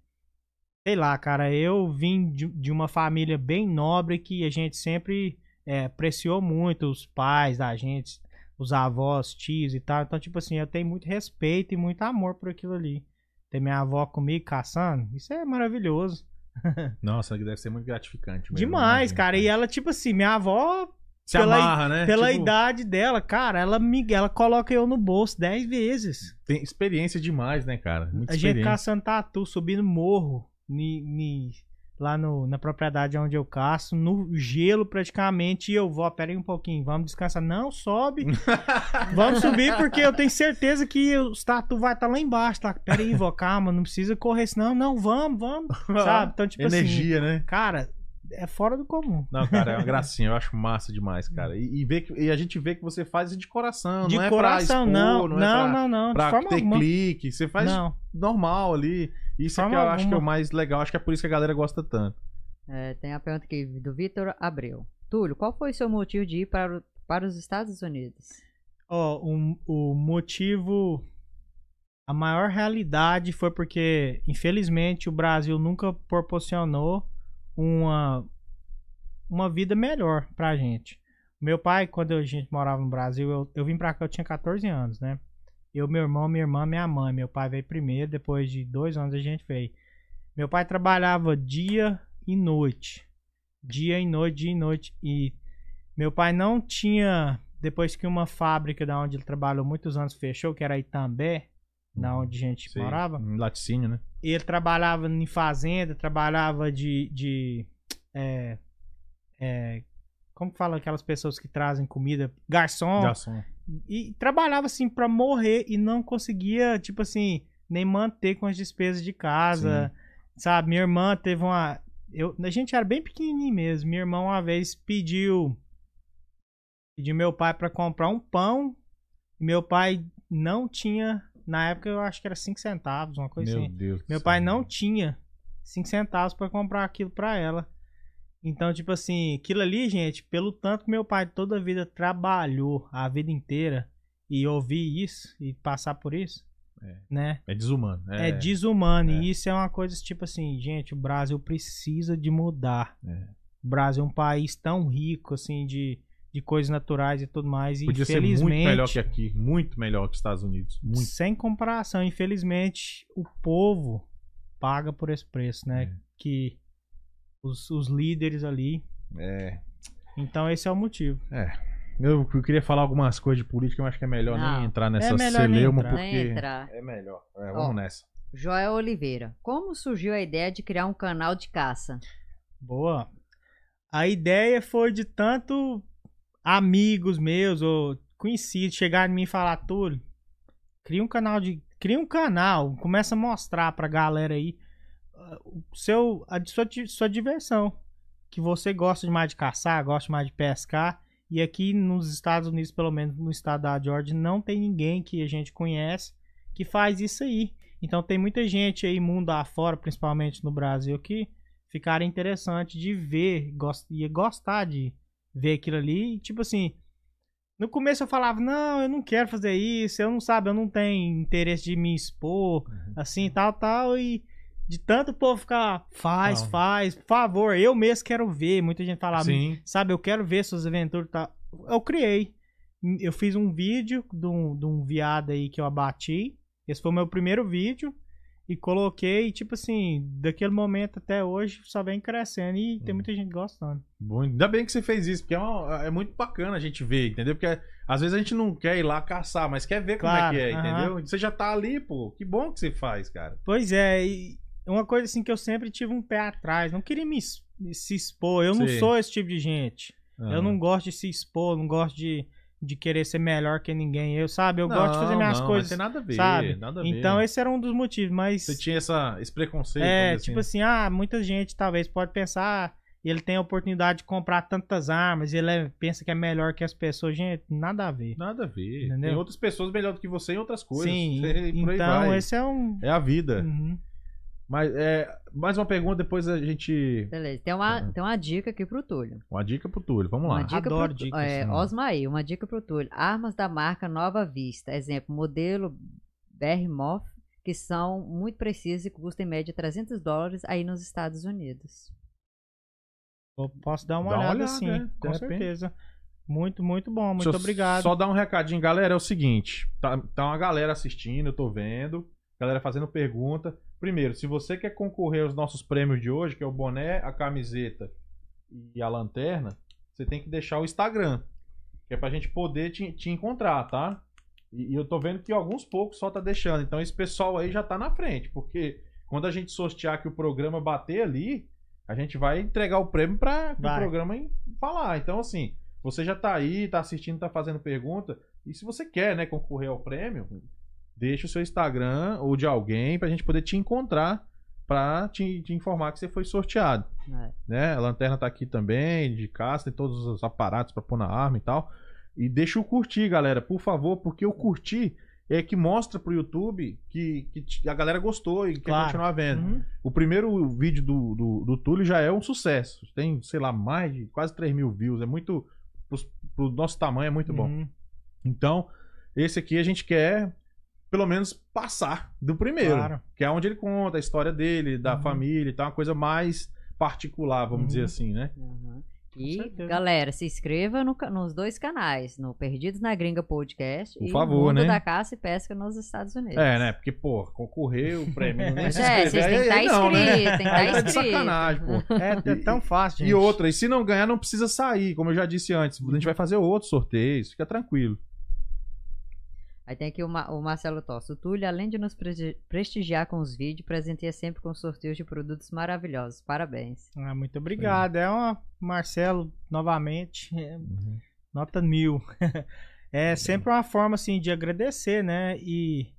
Sei lá, cara, eu vim de, de uma família bem nobre que a gente sempre é, apreciou muito os pais da gente, os avós, tios e tal. Então, tipo assim, eu tenho muito respeito e muito amor por aquilo ali. Ter minha avó comigo caçando, isso é maravilhoso. Nossa, deve ser muito gratificante. mesmo, Demais, imagino, cara. E ela, tipo assim, minha avó, Se pela- amarra, né? pela Tipo, idade dela, cara, ela me ela coloca eu no bolso 10 vezes. Tem experiência demais, né, cara? Muita a gente caçando tatu, subindo morro, ni, ni- lá no, na propriedade onde eu caço, no gelo praticamente, e eu vou, pera aí um pouquinho, vamos descansar. Não, sobe. vamos subir porque eu tenho certeza que os tatu vai estar lá embaixo, tá? Pera aí, vó, calma, não precisa correr, senão, não, vamos, vamos, sabe? Então, tipo assim, Energia, né? cara, é fora do comum. Não, cara, é uma gracinha. Eu acho massa demais, cara. E, e, ver que- e a gente vê que você faz isso de coração, De não é coração, pra expor, não, não, não, é pra, não, não, pra de forma ter alguma. clique. Você faz Não, normal ali. Isso é que Forma eu acho que é o alguma. mais legal. Acho que é por isso que a galera gosta tanto. É, tem a pergunta aqui do Vitor Abreu. Túlio, qual foi o seu motivo de ir para, o- para os Estados Unidos? Ó, o, o motivo. A maior realidade foi porque, infelizmente, o Brasil nunca proporcionou uma, uma vida melhor pra gente. Meu pai, quando a gente morava no Brasil, eu, eu vim pra cá, eu tinha 14 anos, né? Eu, meu irmão, minha irmã, minha mãe. Meu pai veio primeiro, depois de dois anos a gente veio. Meu pai trabalhava dia e noite. Dia e noite, dia e noite. E meu pai não tinha depois que uma fábrica da onde ele trabalhou muitos anos fechou, que era Itambé, na onde a gente Sei. morava, Em Laticínio, né? ele trabalhava em fazenda, trabalhava de. de é, é, como que fala aquelas pessoas que trazem comida? Garçom. Garçom. E trabalhava assim pra morrer e não conseguia, tipo assim, nem manter com as despesas de casa. Sabe? Minha irmã teve uma. Eu, a gente era bem pequenininho mesmo. Minha irmã uma vez pediu. Pediu meu pai pra comprar um pão. Meu pai não tinha. Na época eu acho que era 5 centavos, uma coisa Meu assim. Deus. Meu céu. pai não tinha 5 centavos pra comprar aquilo pra ela. Então, tipo assim, aquilo ali, gente, pelo tanto que meu pai toda a vida trabalhou a vida inteira e ouvir isso e passar por isso, É. né? É desumano. É, É, desumano. é. E isso é uma coisa tipo assim, gente, o Brasil precisa de mudar. É. O Brasil é um país tão rico, assim, de, de coisas naturais e tudo mais. E Podia ser infelizmente, muito melhor que aqui. Muito melhor que os Estados Unidos. Muito. sem comparação, infelizmente, o povo paga por esse preço, né? É. Que os, os líderes ali. É. Então esse é o motivo. Eu, eu queria falar algumas coisas de política, mas acho que é melhor Não. nem entrar nessa nem celeuma, porque. Nem entrar. É melhor. É, vamos Ó. nessa. Joel Oliveira. Como surgiu a ideia de criar um canal de caça? Boa. A ideia foi de tanto amigos meus ou conhecidos chegarem em mim e falar, Túlio, cria um canal de. Cria um canal, começa a mostrar pra galera aí seu, a sua, sua diversão. Que você gosta demais de caçar, gosta mais de pescar. E aqui nos Estados Unidos, pelo menos no estado da Georgia, não tem ninguém que a gente conhece que faz isso aí. Então tem muita gente aí, mundo afora, principalmente no Brasil, que ficaria interessante de ver, gost, ia gostar de ver aquilo ali. E, tipo assim, no começo eu falava, não, eu não quero fazer isso, eu não sabe, eu não tenho interesse de me expor, Uhum. assim, tal, tal, e de tanto o povo ficar, faz, Não. faz, por favor, eu mesmo quero ver. Muita gente falava, Sim. sabe, eu quero ver suas aventuras tal. Eu criei. Eu fiz um vídeo de um, de um viado aí que eu abati. Esse foi o meu primeiro vídeo. E coloquei, tipo assim, daquele momento até hoje só vem crescendo e tem Hum. muita gente gostando. Bom, ainda bem que você fez isso, porque é, uma- é muito bacana a gente ver, entendeu? Porque às vezes a gente não quer ir lá caçar, mas quer ver como Claro, é que é, aham. entendeu? Você já tá ali, pô. Que bom que você faz, cara. Pois é, e uma coisa assim que eu sempre tive um pé atrás. Não queria me, se expor. Eu não Sim. sou esse tipo de gente. Ah. Eu não gosto de se expor, não gosto de, de querer ser melhor que ninguém. Eu, sabe, eu gosto de fazer minhas não, coisas. Não tem nada a ver, sabe? nada a ver. Então esse era um dos motivos, mas Você tinha essa, esse preconceito. é, tipo assim, ah, muita gente talvez pode pensar, ah, ele tem a oportunidade de comprar tantas armas, e ele é- pensa que é melhor que as pessoas, gente, nada a ver. Nada a ver. Entendeu? Tem outras pessoas melhor do que você em outras coisas. Sim, Você- então esse é um É a vida. Uhum. Mas é, mais uma pergunta, depois a gente. Beleza. Tem uma, Tá. tem uma dica aqui pro Túlio. Uma dica pro Túlio, vamos lá. Uma dica Adoro pro, dicas, é. Osmaí, uma dica pro Túlio. Armas da marca Nova Vista. Exemplo, modelo Behemoth, que são muito precisas e custam em média 300 dólares aí nos Estados Unidos. Eu posso dar uma Dá uma olhada, olhada, sim, é, com repente. certeza. Muito, muito bom, muito Deixa obrigado. Só dar um recadinho, galera. É o seguinte: tá, tá uma galera assistindo, eu tô vendo. Galera fazendo pergunta. Primeiro, se você quer concorrer aos nossos prêmios de hoje, que é o boné, a camiseta e a lanterna, você tem que deixar o Instagram. Que é pra gente poder te, te encontrar, tá? E, e eu tô vendo que alguns poucos só tá deixando. Então esse pessoal aí já tá na frente. Porque quando a gente sortear que o programa bater ali, a gente vai entregar o prêmio para o programa falar. Então, assim, você já tá aí, tá assistindo, tá fazendo pergunta. E se você quer, né, concorrer ao prêmio, deixa o seu Instagram ou de alguém pra gente poder te encontrar pra te, te informar que você foi sorteado. É. Né? A lanterna tá aqui também, de caça, tem todos os aparatos pra pôr na arma e tal. E deixa o curtir, galera, por favor, porque o curtir é que mostra pro YouTube que, que a galera gostou e quer Claro. continuar vendo. Uhum. O primeiro vídeo do, do, do Túlio já é um sucesso. Tem, sei lá, mais de quase 3 mil views. É muito. Pros, pro nosso tamanho é muito bom. Uhum. Então, esse aqui a gente quer, pelo menos, passar do primeiro. Claro. Que é onde ele conta a história dele, da Uhum. família e tal, uma coisa mais particular, vamos Uhum. dizer assim, né? Uhum. E, galera, se inscreva no nos dois canais, no Perdidos na Gringa Podcast Por e favor, Mundo né? da Caça e Pesca nos Estados Unidos. É, né? Porque, pô, concorrer o prêmio não Pois se é, inscrever. vocês têm que estar não, né? inscritos, tem que estar Aí tá de inscrito. sacanagem, pô. É, é tão fácil, gente. E outra, e se não ganhar, não precisa sair, como eu já disse antes. A gente vai fazer outros sorteios, fica tranquilo. Aí tem aqui o, Ma- o Marcelo Tosso. O Túlio, além de nos presti- prestigiar com os vídeos, presenteia sempre com sorteios de produtos maravilhosos. Parabéns. Ah, muito obrigado. É uma Marcelo, novamente, é, nota mil. é sempre uma forma assim de agradecer, né? E,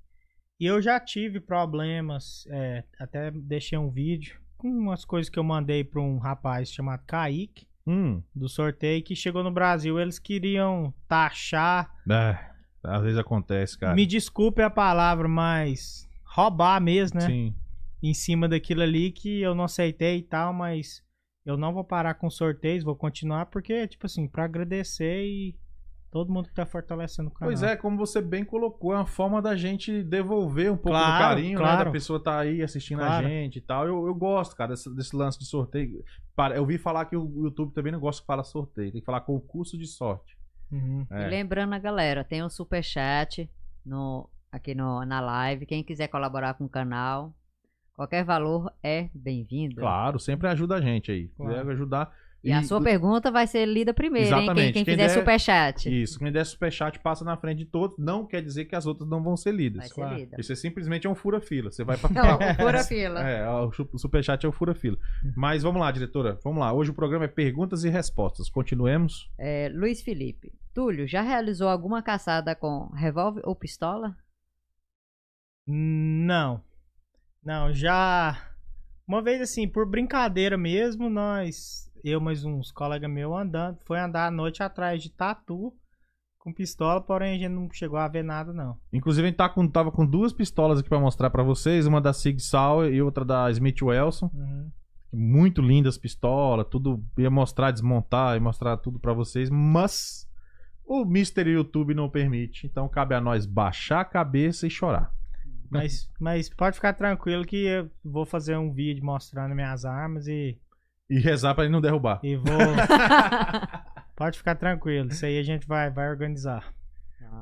e eu já tive problemas, é, até deixei um vídeo com umas coisas que eu mandei para um rapaz chamado Kaique Hum. do sorteio que chegou no Brasil. Eles queriam taxar, É, às vezes acontece, cara. me desculpe a palavra, mas roubar mesmo, né? Sim. em cima daquilo ali que eu não aceitei e tal, mas eu não vou parar com sorteios, vou continuar porque, tipo assim, pra agradecer e todo mundo que tá fortalecendo o canal. Pois é, como você bem colocou, é uma forma da gente devolver um pouco do Claro, carinho, né? claro. Da pessoa tá aí assistindo Claro. a gente e tal. Eu, eu gosto, cara, desse, desse lance de sorteio. Para- Eu ouvi falar que o YouTube também não gosta que fala sorteio, tem que falar concurso de sorte. Uhum. É. E lembrando a galera, tem um superchat no, aqui no, na live. Quem quiser colaborar com o canal, qualquer valor é bem-vindo. Claro, sempre ajuda a gente aí. Claro. Quiser ajudar. E, a sua pergunta vai ser lida primeiro, hein? Quem, Exatamente. quem Quem quiser der- superchat. Isso, quem der superchat passa na frente de todos, não quer dizer que as outras não vão ser Vai lidas. ser claro. lida. Isso é simplesmente é um fura-fila. Você vai pra. Não, pura fila. É, o superchat é o fura-fila. Mas vamos lá, diretora. Vamos lá. Hoje o programa é perguntas e respostas. Continuemos. É, Luiz Felipe. Túlio, já realizou alguma caçada com revólver ou pistola? Não. Não, já. Uma vez assim, por brincadeira mesmo, nós, eu mais uns colegas meus andando, foi andar à noite atrás de tatu com pistola, porém a gente não chegou a ver nada, não. Inclusive, a gente tá com, tava com duas pistolas aqui pra mostrar pra vocês. Uma da Sig Sauer e outra da Smith Wesson. Uhum. Muito lindas pistolas. Tudo ia mostrar, desmontar e mostrar tudo pra vocês. Mas o Mr. YouTube não permite. Então cabe a nós baixar a cabeça e chorar. Mas, mas pode ficar tranquilo que eu vou fazer um vídeo mostrando minhas armas e, E rezar pra ele não derrubar. e vou. pode ficar tranquilo, isso aí a gente vai, vai organizar.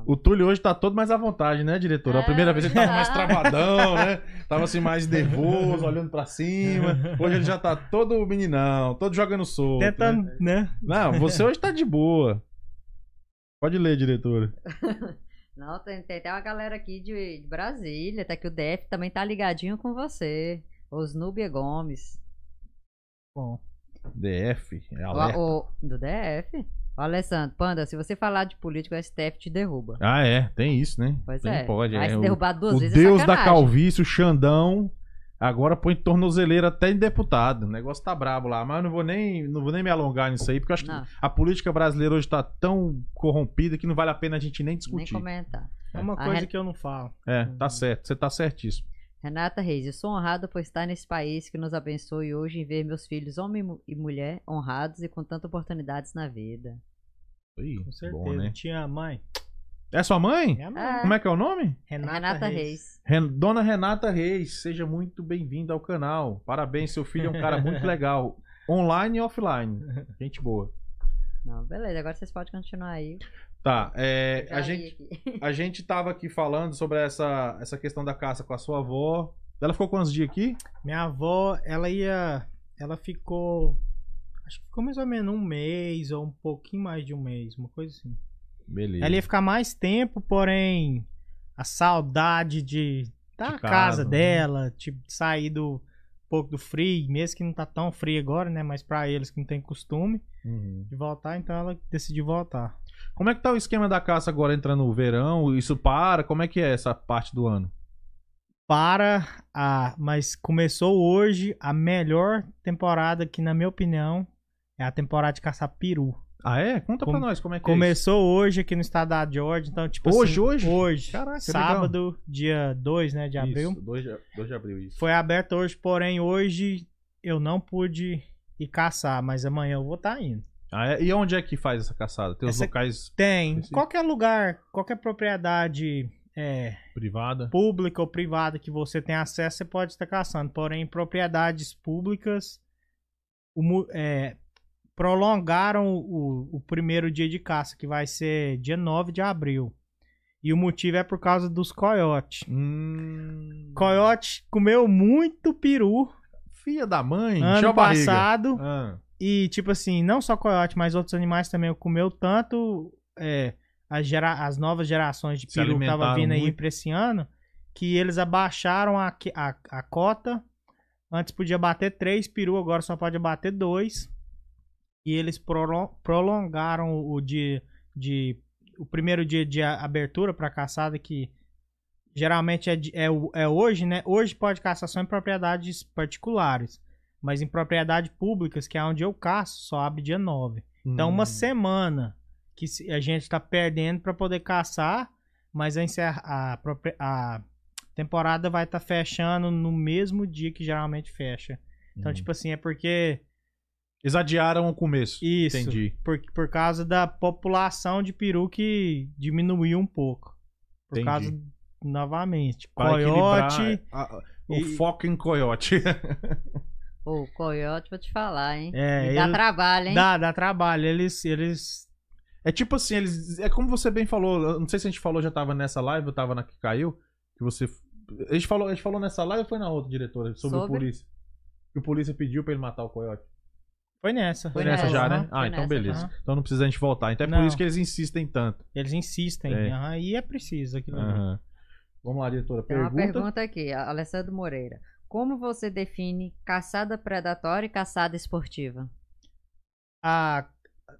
O Túlio hoje tá todo mais à vontade, né, diretor? A É. primeira vez ele tava mais travadão, né? Tava assim mais nervoso, olhando pra cima. Hoje ele já tá todo meninão, todo jogando solto. né? Tentando, né? Não, você hoje tá de boa. Pode ler, diretora. Não, tem, tem até uma galera aqui de, de Brasília, até que o DF também tá ligadinho com você. Os Núbia Gomes. Bom. DF, é O, alerta. o- do DF? O Alessandro, Panda, se você falar de político, o STF te derruba. Ah, é, tem isso, né? Pois Tem, é. Pode, Vai é. se O, derrubar duas o vezes. é Deus da sacanagem. calvície, o Xandão, agora põe tornozeleira até em deputado. O negócio tá brabo lá, mas eu não vou nem, não vou nem me alongar nisso aí, porque eu acho Não. que a política brasileira hoje tá tão corrompida que não vale a pena a gente nem Nem discutir. comentar. É uma A coisa Ren- que eu não falo. É, tá certo, você tá certíssimo. Renata Reis, eu sou honrada por estar nesse país que nos abençoe hoje e ver meus filhos, homem e mu- mulher, honrados e com tantas oportunidades na vida. Ih, Com certeza. bom, né? Tinha a mãe. É sua mãe? É a mãe. Ah. Como é que é o nome? Renata, Renata, Reis. Reis. Ren- Dona Renata Reis, seja muito bem-vinda ao canal. Parabéns, seu filho é um cara muito legal. Online e offline. Gente boa. Não, beleza, agora vocês podem continuar aí. Tá, é, a, gente, aqui. a gente tava aqui falando sobre essa, essa questão da caça com a sua avó. Ela ficou quantos dias aqui? Minha avó, ela ia. Ela ficou. Acho que ficou mais ou menos um mês ou um pouquinho mais de um mês, uma coisa assim. Beleza. Ela ia ficar mais tempo, porém a saudade de da De casa, né? dela, tipo, sair do um pouco do frio, mesmo que não tá tão frio agora, né? Mas pra eles que não tem costume Uhum. de voltar, então ela decidiu voltar. Como é que tá o esquema da caça agora entrando no verão? Isso para? Como é que é essa parte do ano? Para a, mas começou hoje a melhor temporada que na minha opinião é a temporada de caçar peru. Ah, é? Conta Com- pra nós como é que é Começou hoje aqui no estado da Georgia, então tipo Hoje, assim, hoje? hoje, Caraca, sábado, dia 2, né, de isso. abril. Isso, 2 de, 2 de abril, isso. Foi aberto hoje, porém hoje eu não pude ir caçar, mas amanhã eu vou estar indo. Ah, é? E onde é que faz essa caçada? Tem os Essa- locais Tem, qualquer lugar, qualquer propriedade é, privada? pública ou privada que você tem acesso, você pode estar caçando. Porém, propriedades públicas, o é, prolongaram o, o primeiro dia de caça, que vai ser dia 9 de abril. E o motivo é por causa dos coiotes. Hum... Coiote comeu muito peru Filha da mãe, ano passado. Ah, E, tipo assim, não só coiote, mas outros animais também comeu tanto é, as, gera- as novas gerações de peru que tava vindo aí muito. pra esse ano, que eles abaixaram a, a, a cota. Antes podia bater três peru, agora só pode bater dois. E eles prolo- prolongaram o dia de. O primeiro dia de abertura pra caçada, que geralmente é, é, o- é hoje, né? Hoje pode caçar só em propriedades particulares. Mas em propriedades públicas, que é onde eu caço, só abre dia 9. Então, uma hum. semana que a gente tá perdendo para poder caçar, mas a, a, a temporada vai estar fechando no mesmo dia que geralmente fecha. Então, Hum. tipo assim, é porque. Eles adiaram o começo. Isso. Entendi. Por, por causa da população de peru que diminuiu um pouco. Por Entendi. causa, novamente, Pra coiote. a- o e- foco em coiote. Pô, o coiote, vou te falar, hein? É, Me dá ele- trabalho, hein? Dá, dá trabalho. Eles. eles É tipo assim, eles. É como você bem falou. Não sei se a gente falou, já tava nessa live, eu tava na que caiu. Que você. A gente falou, a gente falou nessa live ou foi na outra, diretora? Sobre, o Sobre? polícia. Que o polícia pediu pra ele matar o coiote. foi nessa. Foi Foi nessa nessa, já, né? Ah, Foi então nessa, beleza. aham. Então não precisa a gente voltar. Então é por Não. isso que eles insistem tanto. Eles insistem. É. aham, E é preciso aquilo. Aham. Vamos lá, diretora. Tem uma Pergunta. pergunta aqui, Alessandro Moreira. Como você define caçada predatória e caçada esportiva? a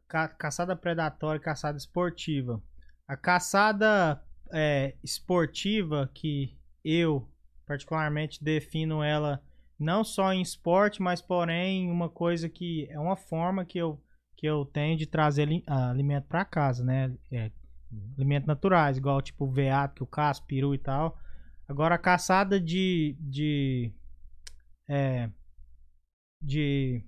ca- caçada predatória e caçada esportiva. A caçada é, esportiva, que eu particularmente defino ela não só em esporte, mas porém uma coisa que é uma forma que eu, que eu tenho de trazer ah, alimento para casa, né? É, alimentos naturais, igual tipo veado, que eu caço, peru e tal. Agora a caçada de de é, de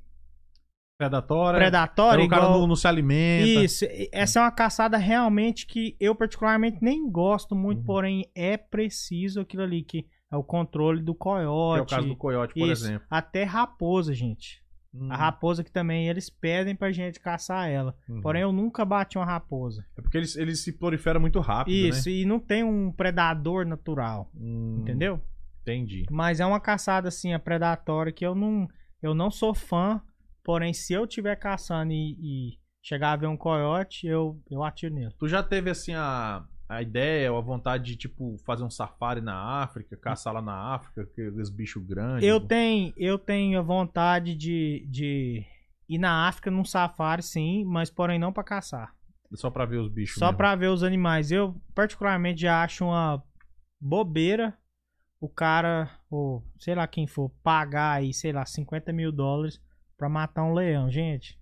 Predatória. predatória, o cara igual... não, não se alimenta. Isso, essa é uma caçada realmente que eu particularmente nem gosto muito, Uhum. porém é preciso aquilo ali, que é o controle do coiote. é o caso do coiote, por isso, exemplo. até raposa, gente. Hum, A raposa que também eles pedem pra gente caçar ela. uhum. Porém, eu nunca bati uma raposa. É porque eles, eles se proliferam muito rápido, Isso, né? e não tem um predador natural, Hum, entendeu? Entendi. Mas é uma caçada assim, a predatória que eu não, eu não sou fã. Porém, se eu estiver caçando e, e chegar a ver um coiote, eu, eu atiro nele. Tu já teve, assim, a, a ideia ou a vontade de, tipo, fazer um safari na África, caçar lá na África, aqueles bichos grandes? Eu tenho, eu tenho a vontade de, de ir na África num safari, sim, mas porém não pra caçar. Só pra ver os bichos Só mesmo. pra ver os animais. Eu, particularmente, já acho uma bobeira o cara, ou sei lá quem for, pagar aí, sei lá, 50 mil dólares pra matar um leão. Gente,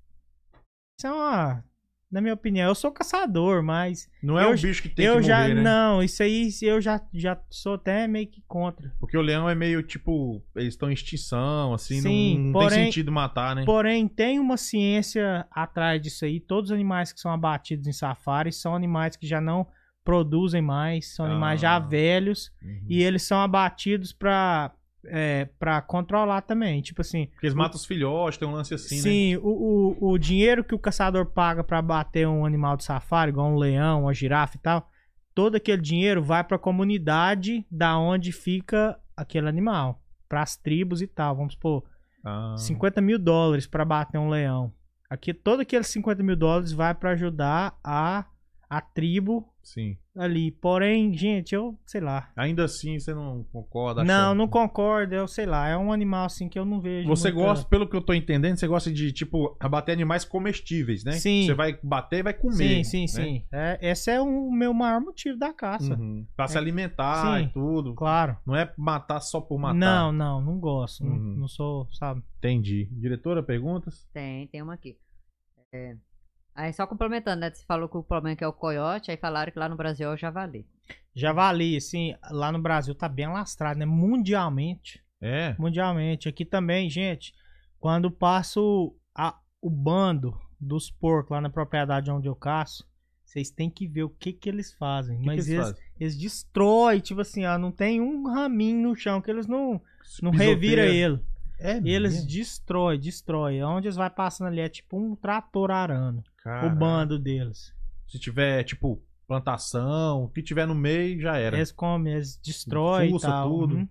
isso é uma. Na minha opinião, eu sou caçador, mas Não é eu já- bicho que tem eu que já. morrer, né? Não, isso aí eu já, já sou até meio que contra. Porque o leão é meio, tipo, eles estão em extinção, assim, não- Sim, não, porém- tem sentido matar, né? Porém, tem uma ciência atrás disso aí. Todos os animais que são abatidos em safari são animais que já não produzem mais, são animais Ah. já velhos Uhum. e eles são abatidos pra, é, pra controlar também. Tipo assim, Porque eles matam os filhotes, tem um lance assim, né? sim, o, o, o dinheiro que o caçador paga pra bater um animal de safari, igual um leão, uma girafa e tal, todo aquele dinheiro vai pra comunidade da onde fica aquele animal, pras tribos e tal. Vamos supor, Ah, 50 mil dólares pra bater um leão. Aqui, todo aqueles 50 mil dólares vai pra ajudar a, a tribo sim. ali. Porém, gente, eu sei lá. Ainda assim, você não concorda? Não, acha- não concordo, eu sei lá. É um animal assim que eu não vejo. Você muita- gosta, pelo que eu tô entendendo, você gosta de, tipo, abater animais comestíveis, né? Sim. Você vai bater e vai comer. Sim, sim, né? sim. É, esse é o meu maior motivo da caça. Uhum. Pra se É. alimentar Sim. e tudo. Claro. Não é matar só por matar. Não, não, não gosto. Não- Uhum. Não, sou, sabe? Entendi. Diretora, perguntas? Tem, tem uma aqui. É, Aí só complementando, né? Você falou que o problema que é o coiote, aí falaram que lá no Brasil é o javali. Javali, assim, lá no Brasil tá bem alastrado, né? Mundialmente. É. Mundialmente. Aqui também, gente, quando passo a- o bando dos porcos lá na propriedade onde eu caço, vocês têm que ver o que que eles fazem. Que Mas que eles eles, fazem? eles destroem, tipo assim, ó, não tem um raminho no chão que eles não, não revira ele. É E eles mesmo? destroem, destroem. Onde eles vai passando ali é tipo um trator arando. O bando deles. Se tiver, tipo, plantação, o que tiver no meio, já era. Eles comem, eles destroem e tal. tudo. Uhum.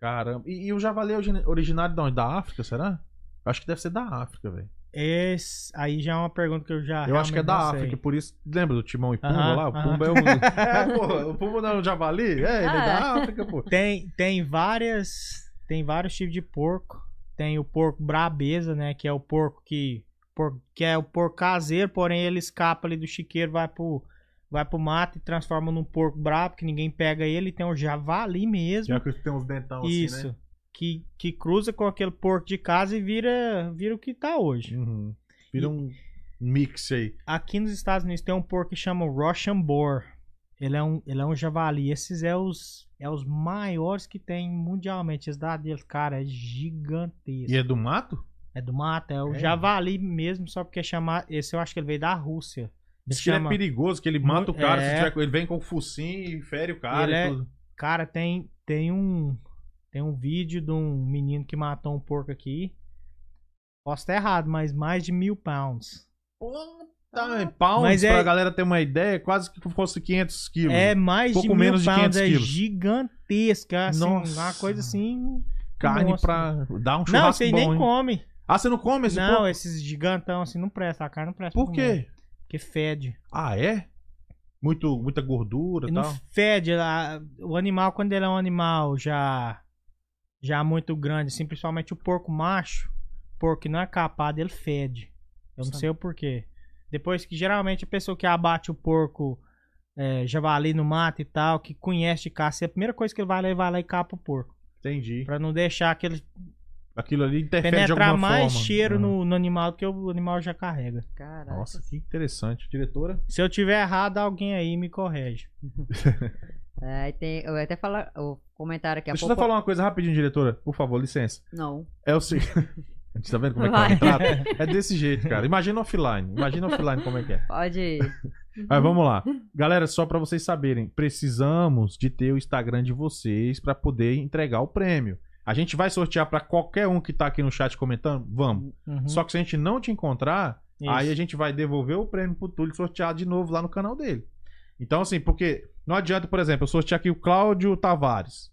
Caramba. E, e o javali é originário de onde? Da África, será? Eu acho que deve ser da África, velho. Esse, aí já é uma pergunta que eu já Eu acho que é da. África, por isso. Lembra do Timão e Pumba Aham, lá? O. Pumba é o. é, pô, o Pumba não é o javali? É, ele é Ah, da África, pô. Tem, tem várias. Tem vários tipos de porco. Tem o porco brabeza, né? Que é o porco que. Por- que é o porco caseiro, porém ele escapa ali do chiqueiro, vai pro, vai pro mato e transforma num porco brabo, que ninguém pega ele. E tem o javali mesmo. Já que tem uns dentão Isso. assim, né? Que, que cruza com aquele porco de casa e vira, vira o que tá hoje. Uhum. Vira um mix aí. Aqui nos Estados Unidos tem um porco que chama Russian Boar. Ele é um, ele é um javali. Esses é os, é os maiores que tem mundialmente. Esse da deles, cara, é gigantesco. E é do mato? É do mato, é o É. javali mesmo, só porque chama. Esse eu acho que ele veio da Rússia. Ele Diz que ele é chama- perigoso, que ele mata o cara. É. Se tiver ele vem com o focinho e fere o cara Ele e é- tudo. Cara, tem, tem um. Tem um vídeo de um menino que matou um porco aqui. Posso estar errado, mas mais de mil pounds. Tá, pounds, Mas é- pra galera ter uma ideia, quase que fosse 500 quilos. É mais Pouco de mil menos de pounds, 500 é quilos. gigantesca. Assim, Nossa. uma coisa assim. Carne monstro. pra dar um Não, churrasco esse aí bom, nem hein? come. Ah, você não come esse não, porco? esses gigantão assim não presta. A carne não presta. Por pra comer, quê? Porque fede. Ah, é? Muito, muita gordura E e não tal. fede. a- O animal, quando ele é um animal já. Já muito grande, assim, principalmente o porco macho, porco que não é capado, ele fede. Eu não Sabe. sei o porquê. Depois que geralmente a pessoa que abate o porco é, javali no mato e tal, que conhece de caça, a primeira coisa que ele vai lá, ele vai lá e capa o porco. Entendi. Pra não deixar aquele Aquilo ali interfere de penetrar alguma mais forma. cheiro Aham. no, no animal do que o animal já carrega. Caraca. Nossa, que interessante. Diretora? Se eu tiver errado, alguém aí me corrige. É, tem, eu ia até falar o comentário aqui. a Deixa eu só falar uma coisa rapidinho, diretora. Por favor, licença. Não. É o seguinte. A gente tá vendo como é que Vai. ela me trata? É desse jeito, cara. Imagina offline. Imagina offline como é que é. Pode ir. Mas vamos lá. Galera, só pra vocês saberem, precisamos de ter o Instagram de vocês pra poder entregar o prêmio. A gente vai sortear pra qualquer um que tá aqui no chat comentando? Vamos. Uhum. Só que se a gente não te encontrar, Isso. aí a gente vai devolver o prêmio pro Túlio sortear de novo lá no canal dele. Então, assim, porque não adianta, por exemplo, eu sortear aqui o Cláudio Tavares.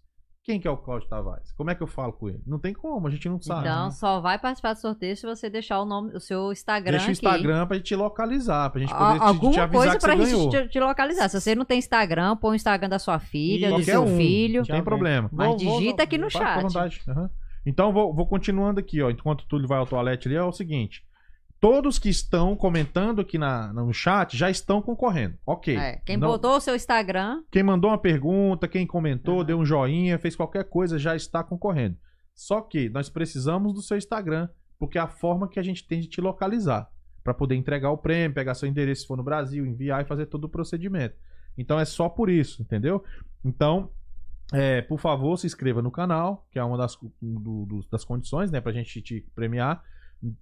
Quem que é o Cláudio Tavares? Como é que eu falo com ele? Não tem como, a gente não sabe. Então, só vai participar do sorteio se você deixar o nome, o seu Instagram Deixa o aqui. Instagram pra gente localizar, pra gente A- poder te, alguma te avisar coisa que você pra ganhou. gente te, te localizar. Se você não tem Instagram, põe o Instagram da sua filha, do Qualquer seu um. filho. Não tem problema. Mas Vou- vou- digita aqui no chat. vontade. Aham. Então, vou, vou continuando aqui, ó. Enquanto o Túlio vai ao toalete ali, é o seguinte. Todos que estão comentando aqui na, no chat já estão concorrendo. Ok. É, quem Não- botou o seu Instagram, Quem mandou uma pergunta, quem comentou, Aham. deu um joinha, fez qualquer coisa, já está concorrendo. Só que nós precisamos do seu Instagram, porque é a forma que a gente tem de te localizar. Pra poder entregar o prêmio, pegar seu endereço se for no Brasil, enviar e fazer todo o procedimento. Então é só por isso, entendeu? Então, é, por favor, se inscreva no canal, que é uma das, do- do- das condições, né, pra gente te premiar,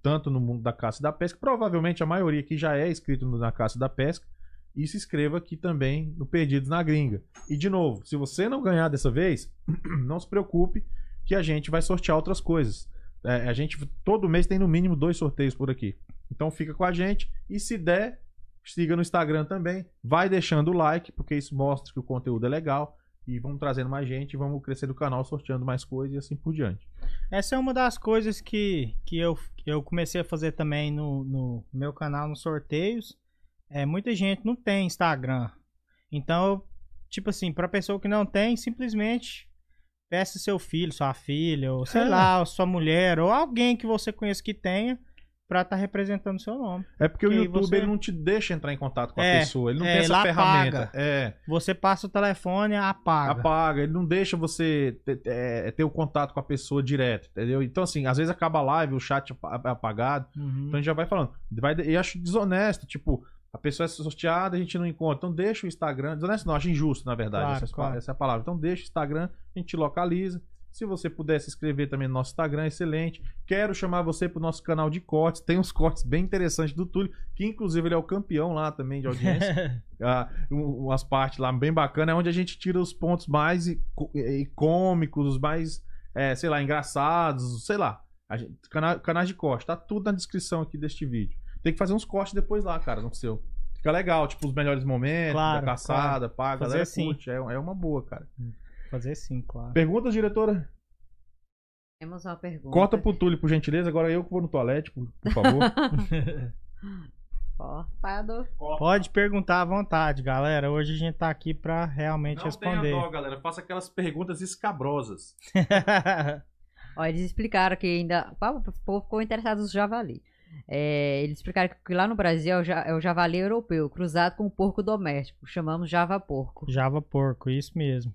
tanto no mundo da caça e da pesca. Provavelmente a maioria aqui já é inscrito na caça e da pesca. E se inscreva aqui também no Perdidos na Gringa. E de novo, se você não ganhar dessa vez, não se preocupe que a gente vai sortear outras coisas. É, a gente todo mês tem no mínimo dois sorteios por aqui. Então fica com a gente e se der, siga no Instagram também. Vai deixando o like, porque isso mostra que o conteúdo é legal. E vamos trazendo mais gente, vamos crescer o canal, sorteando mais coisas e assim por diante. Essa é uma das coisas que, que eu, que eu comecei a fazer também no, no meu canal, nos sorteios. É, muita gente não tem Instagram. Então, tipo assim, pra pessoa que não tem, simplesmente peça seu filho, sua filha, ou sei É. lá, ou sua mulher, ou alguém que você conheça que tenha, pra estar representando o seu nome. É porque o Que YouTube você- ele não te deixa entrar em contato com a É, pessoa, ele não é, tem essa ferramenta. apaga. É. Você passa o telefone, apaga. apaga, ele não deixa você ter, é, ter o contato com a pessoa direto, entendeu? Então, assim, às vezes acaba a live, o chat apa- é apagado, Uhum. então a gente já vai falando. Vai, e acho desonesto, tipo, a pessoa é sorteada, a gente não encontra. Então deixa o Instagram. Desonesto não, acho injusto, na verdade. Claro, essa, claro. essa é a palavra. Então deixa o Instagram, a gente localiza. Se você puder se inscrever também no nosso Instagram, excelente. Quero chamar você pro nosso canal de cortes. Tem uns cortes bem interessantes do Túlio, que inclusive ele é o campeão lá também de audiência. Ah, um- umas partes lá bem bacanas, é onde a gente tira os pontos mais icô- icômicos, os mais é, sei lá, engraçados, sei lá. Gente- cana- canais de corte, tá tudo na descrição aqui deste vídeo. Tem que fazer uns cortes depois lá, cara, no seu. Fica legal, tipo, os melhores momentos Claro, da caçada, pá, a Fazer galera assim. curte, é, é uma boa, cara. Fazer sim, claro. Perguntas, diretora? Temos uma pergunta. Corta pro Túlio, por gentileza, agora eu que vou no toalete, por, por favor. Cortado. Pode perguntar à vontade, galera. Hoje a gente tá aqui pra realmente responder. galera, faça aquelas perguntas escabrosas. Ó, eles explicaram que ainda. O povo ficou interessado nos javali. É, eles explicaram que lá no Brasil é é o javali europeu, cruzado com o porco doméstico. Chamamos java porco. Java porco, isso mesmo.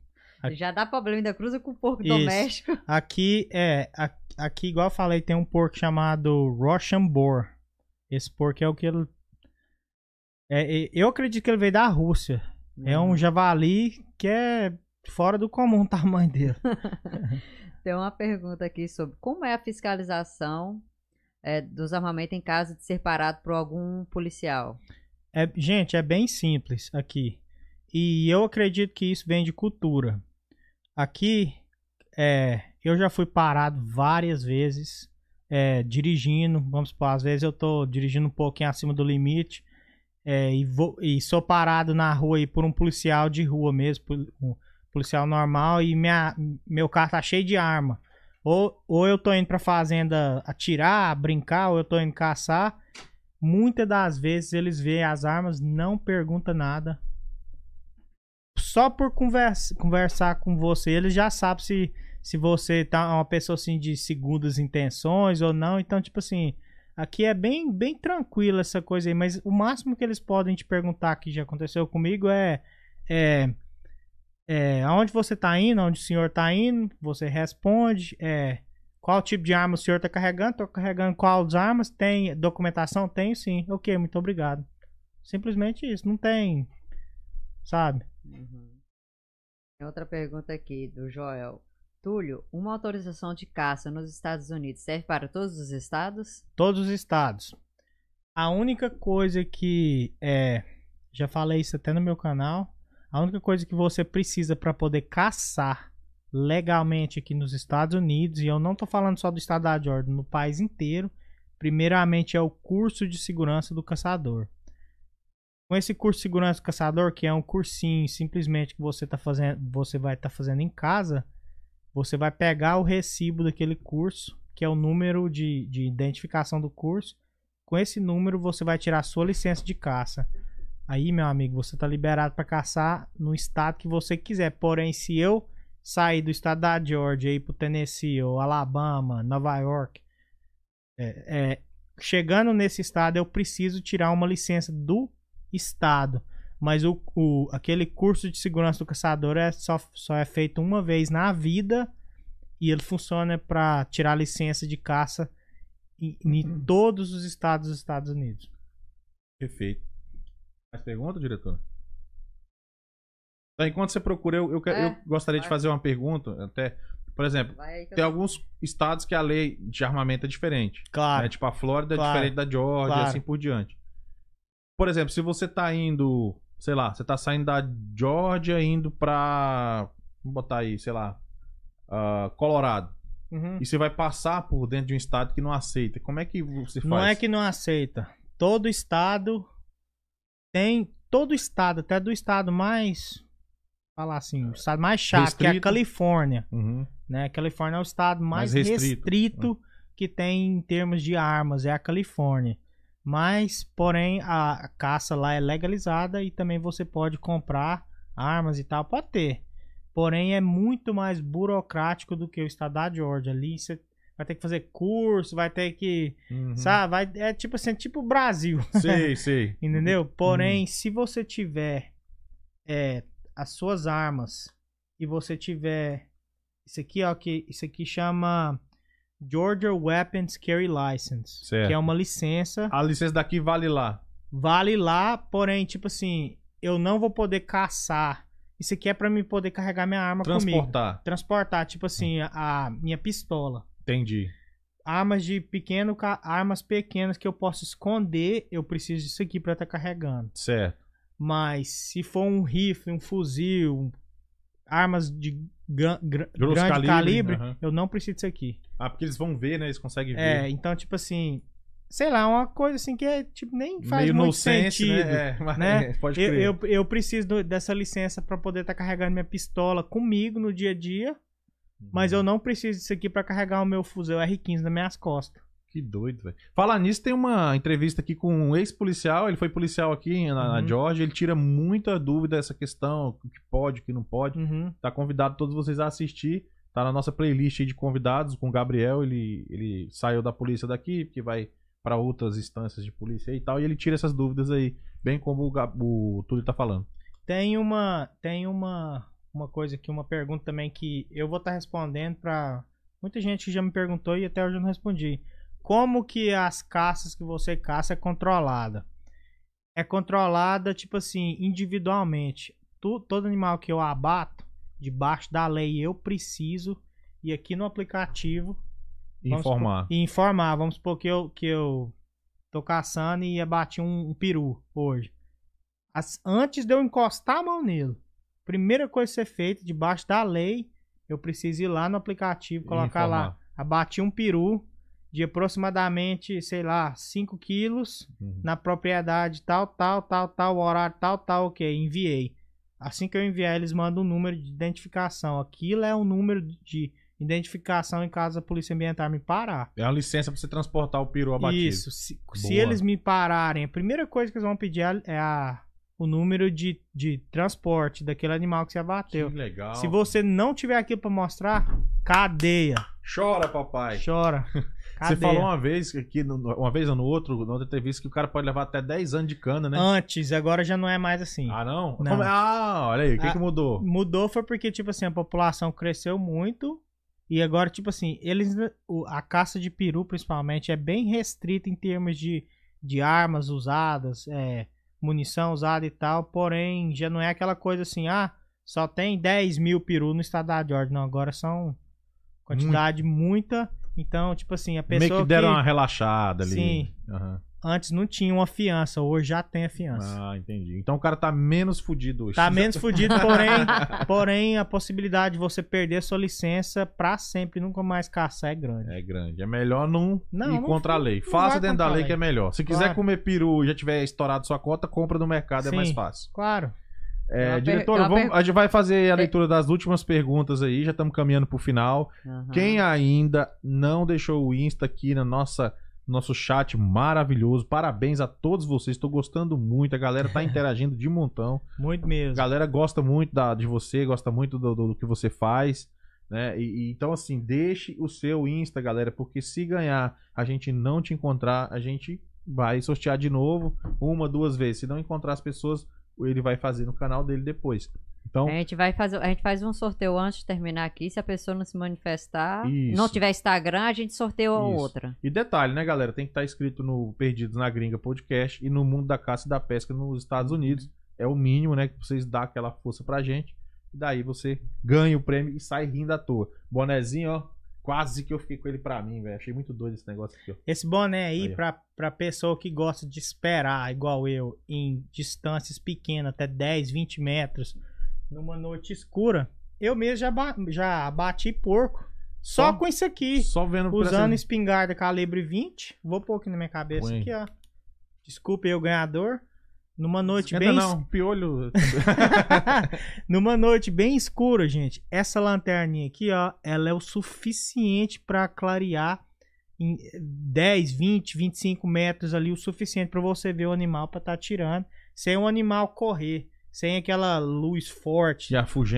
Já dá problema, ainda cruza com o porco Isso. doméstico. Aqui é, aqui igual eu falei, tem um porco chamado Russian Boar. Esse porco é o que ele é, é- eu acredito que ele veio da Rússia. É Uhum. um javali que é fora do comum o tamanho dele. Tem uma pergunta aqui sobre como é a fiscalização é, dos armamentos em caso de ser parado por algum policial. É, gente, é bem simples aqui. E eu acredito que isso vem de cultura. Aqui, é, eu já fui parado várias vezes é, dirigindo. Vamos supor, às vezes eu tô dirigindo um pouquinho acima do limite é, e, vou, e sou parado na rua aí por um policial de rua mesmo, um policial normal, e minha, meu carro tá cheio de arma. Ou, ou eu tô indo pra fazenda atirar, brincar, ou eu tô indo caçar. Muitas das vezes eles veem as armas, não pergunta nada. Só por conversa, conversar com você, eles já sabem se, se você tá uma pessoa assim de segundas intenções ou não. Então, tipo assim, aqui é bem, bem tranquilo essa coisa aí. Mas o máximo que eles podem te perguntar que já aconteceu comigo é, é, é aonde você tá indo, aonde o senhor tá indo. Você responde, é, qual tipo de arma o senhor tá carregando? Tô carregando quais armas? Tem documentação? Tenho sim. Ok, muito obrigado. Simplesmente isso. Não tem. Sabe? Tem outra pergunta aqui do Joel. Túlio, uma autorização de caça nos Estados Unidos serve para todos os estados? Todos os estados. A única coisa que é. Já falei isso até no meu canal. A única coisa que você precisa para poder caçar legalmente aqui nos Estados Unidos, e eu não tô falando só do estado da Georgia, no país inteiro, primeiramente é o curso de segurança do caçador. Com esse curso de segurança do caçador, que é um cursinho simplesmente que você tá fazendo, você vai estar fazendo em casa, você vai pegar o recibo daquele curso, que é o número de, de identificação do curso. Com esse número você vai tirar a sua licença de caça. Aí, meu amigo, você tá liberado para caçar no estado que você quiser. Porém, se eu sair do estado da Georgia e ir Tennessee ou Alabama, Nova York, é, é, chegando nesse estado eu preciso tirar uma licença do estado. Mas o, o- aquele curso de segurança do caçador é só, só é feito uma vez na vida e ele funciona para tirar licença de caça em, em todos os estados dos Estados Unidos. Perfeito. Mais pergunta, diretor? Então, enquanto você procura, eu, eu, É, eu gostaria de vai. fazer uma pergunta. Até, por exemplo, que eu- tem alguns estados que a lei de armamento é diferente. Claro. né? Tipo, a Flórida é Claro. diferente da Georgia e Claro. assim por diante. Por exemplo, se você tá indo, sei lá, você tá saindo da Georgia indo pra. Vamos botar aí, sei lá. ah, Colorado. Uhum. E você vai passar por dentro de um estado que não aceita. Como é que você faz? Não é que não aceita. Todo estado tem. Todo estado, até do estado mais. Falar assim, o estado mais chato, que é a Restrito. Califórnia. Uhum. Né? A Califórnia é o estado mais, Mais restrito. restrito, que tem em termos de armas, é a Califórnia. Mas, porém, a caça lá é legalizada e também você pode comprar armas e tal, pode ter. Porém, é muito mais burocrático do que o estado da Georgia. Ali você vai ter que fazer curso, vai ter que. Uhum. Sabe? Vai, é tipo assim, tipo o Brasil. Sei, sei. Entendeu? Porém, se você tiver é, as suas armas e você tiver isso aqui, ó, que isso aqui chama Georgia Weapons Carry License, Certo. que é uma licença, A licença daqui vale lá. vale lá, porém, tipo assim, eu não vou poder caçar. Isso aqui é pra mim poder carregar minha arma comigo. Transportar. Transportar, tipo assim, a, a minha pistola. Entendi. Armas de pequeno, armas pequenas que eu posso esconder, eu preciso disso aqui pra estar carregando. Certo. Mas se for um rifle, um fuzil, armas de gran- gra- Grosso grande calibre, calibre, aham. eu não preciso disso aqui. Ah, porque eles vão ver, né? Eles conseguem ver. É, então, tipo assim, sei lá, uma coisa assim que é, tipo, nem faz Meio muito nonsense, sentido. né? É, mas- né? Pode Eu, crer. eu, eu preciso do- dessa licença pra poder estar carregando minha pistola comigo no dia a dia, mas Uhum. eu não preciso disso aqui pra carregar o meu fuzil R15 nas minhas costas. Que doido, velho. Falar nisso, tem uma entrevista aqui com um ex-policial. Ele foi policial aqui na, na Uhum. Georgia. Ele tira muita dúvida dessa questão: o que pode, o que não pode. Uhum. Tá convidado todos vocês a assistir. Tá na nossa playlist aí de convidados com o Gabriel. Ele, ele saiu da polícia daqui, porque vai pra outras instâncias de polícia e tal. E ele tira essas dúvidas aí, bem como o, Gab- o Túlio tá falando. Tem uma, tem uma, uma coisa aqui, uma pergunta também que eu vou estar respondendo pra muita gente que já me perguntou e até hoje eu não respondi. Como que as caças que você caça é controlada? É controlada, tipo assim, individualmente. Tu- todo animal que eu abato, debaixo da lei, eu preciso ir aqui no aplicativo Informar. e informar. Vamos supor que eu, que eu tô caçando e abati um, um peru hoje. As- antes de eu encostar a mão nele, primeira coisa a ser feita, debaixo da lei, eu preciso ir lá no aplicativo, colocar lá, abati um peru de aproximadamente, sei lá, 5 quilos Uhum. na propriedade tal, tal, tal, tal, horário tal, tal, ok, enviei. Assim que eu enviar, eles mandam um número de identificação. Aquilo é um número de identificação em caso a polícia ambiental me parar. É uma licença pra você transportar o peru abatido. Isso. Se, se eles me pararem, a primeira coisa que eles vão pedir é, é a, o número de, de transporte daquele animal que você abateu. Que legal. Se você não tiver aquilo pra mostrar, cadeia. Chora, papai. Chora. Você Cadeia. falou uma vez que aqui, uma vez ou no outro, na outra entrevista, que o cara pode levar até 10 anos de cana, né? Antes, agora já não é mais assim. Ah, não? Não. É? Ah, olha aí, o que, Ah, que mudou? Mudou foi porque, tipo assim, a população cresceu muito. E agora, tipo assim, eles. A caça de peru, principalmente, é bem restrita em termos de, de armas usadas, é, munição usada e tal. Porém, já não é aquela coisa assim, ah, só tem 10 mil peru no estado da Georgia. Não, agora são quantidade muita. Então, tipo assim, a pessoa. Meio que deram que uma relaxada ali. Sim. Aham. antes não tinha uma fiança, hoje já tem a fiança. Ah, entendi. Então o cara tá menos fudido hoje. Tá menos fudido, porém, porém a possibilidade de você perder sua licença pra sempre, nunca mais caçar é grande. É grande. É melhor não, Não, ir não contra a lei. Faça dentro da a lei lei. que é melhor. Se quiser Claro. comer peru e já tiver estourado sua cota, compra no mercado, é Sim. mais fácil. Claro. É, uma vamos- a gente vai fazer a leitura das últimas perguntas aí, já estamos caminhando pro final. Aham. Quem ainda não deixou o Insta aqui na nossa nosso chat maravilhoso, parabéns a todos vocês, estou gostando muito, a galera tá interagindo de montão. Muito A mesmo. galera gosta muito da, de você, gosta muito do, do- do que você faz, né? E, e- então, assim, deixe o seu Insta, galera, porque se ganhar, a gente não te encontrar, a gente vai sortear de novo, uma, duas vezes. Se não encontrar as pessoas, ele vai fazer no canal dele depois. Então, A gente vai fazer, a gente faz um sorteio antes de terminar aqui. Se a pessoa não se manifestar, Isso. não tiver Instagram, a gente sorteia Isso. outra. E detalhe, né, galera? Tem que estar inscrito no Perdidos na Gringa Podcast e no Mundo da Caça e da Pesca nos Estados Unidos. É o mínimo, né? Que vocês dão aquela força pra gente. E daí você ganha o prêmio e sai rindo à toa. Bonezinho, ó. Quase que eu fiquei com ele pra mim, velho. Achei muito doido esse negócio aqui, ó. Esse boné aí, Aí, pra, pra pessoa que gosta de esperar, igual eu, em distâncias pequenas, até 10, 20 metros, numa noite escura, eu mesmo já, ba- já bati porco. Só, Só? com isso aqui. Só vendo Usando essa- espingarda calibre 20. Vou pôr aqui na minha cabeça Põe. aqui, ó. Desculpe aí o ganhador. Numa noite Esquenta bem não, piolho. Numa noite bem escura, gente, essa lanterninha aqui, ó, ela é o suficiente para clarear em 10, 20, 25 metros ali, o suficiente para você ver o animal para estar tirando, sem o animal correr, sem aquela luz forte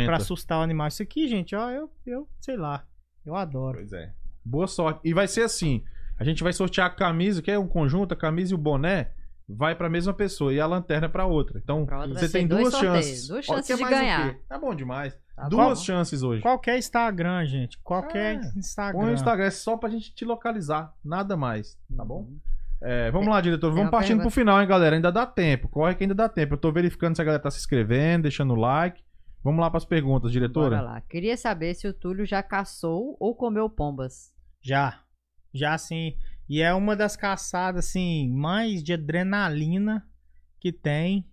para assustar o animal. Isso aqui, gente, ó, eu, eu sei lá, eu adoro. Pois é. Boa sorte. E vai ser assim: a gente vai sortear a camisa, que é um conjunto, a camisa e o boné. Vai pra mesma pessoa e a lanterna pra outra. Então, Pra outra você tem duas sorteios, chances. duas chances de mais o ganhar. Tá bom demais. Tá duas bom? chances hoje. Qualquer Instagram, gente, qualquer É, Instagram. Põe o Instagram, é só pra gente te localizar. Nada mais, tá bom? É, vamos lá, diretor. Vamos partindo pergunta. pro final, hein, galera. Ainda dá tempo. Corre que ainda dá tempo. Eu tô verificando se a galera tá se inscrevendo, deixando o like. Vamos lá pras perguntas, Bora diretora. lá. Queria saber se o Túlio já caçou ou comeu pombas. Já. Já sim. E é uma das caçadas, assim, mais de adrenalina que tem.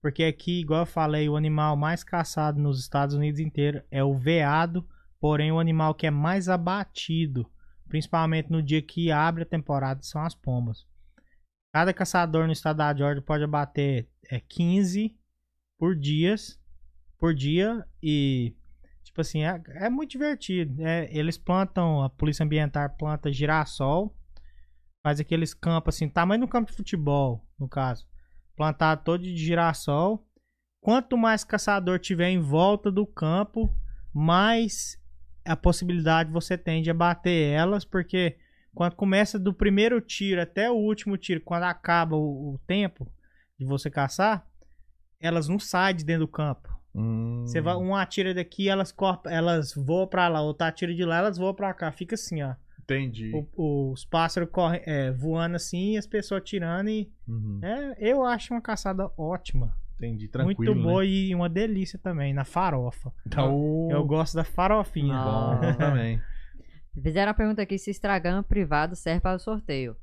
Porque aqui, igual eu falei, o animal mais caçado nos Estados Unidos inteiro é o veado, porém o animal que é mais abatido, principalmente no dia que abre a temporada, são as pombas. Cada caçador no estado da Georgia pode abater é, 15 por dias, por dia e tipo assim, é, é muito divertido. É, eles plantam, a polícia ambiental planta girassol, faz aqueles campos assim, tamanho do campo de futebol, no caso plantado todo de girassol. Quanto mais caçador tiver em volta do campo, mais a possibilidade você tem de abater elas, porque quando começa do primeiro tiro até o último tiro, quando acaba o, o tempo de você caçar, elas não saem de dentro do campo. Hum. Você vai, um atira daqui, elas cortam, elas voam para lá, outro atira de lá, elas voam para cá, fica assim, ó. Entendi. O- os pássaros correm, é, voando assim, e as pessoas tirando e Uhum. é, eu acho uma caçada ótima. Entendi, tranquilo. muito boa Né? e uma delícia também, na farofa. Então, Eu gosto da farofinha. Ah. bom também. Fizeram a pergunta aqui se Instagram privado serve para o sorteio.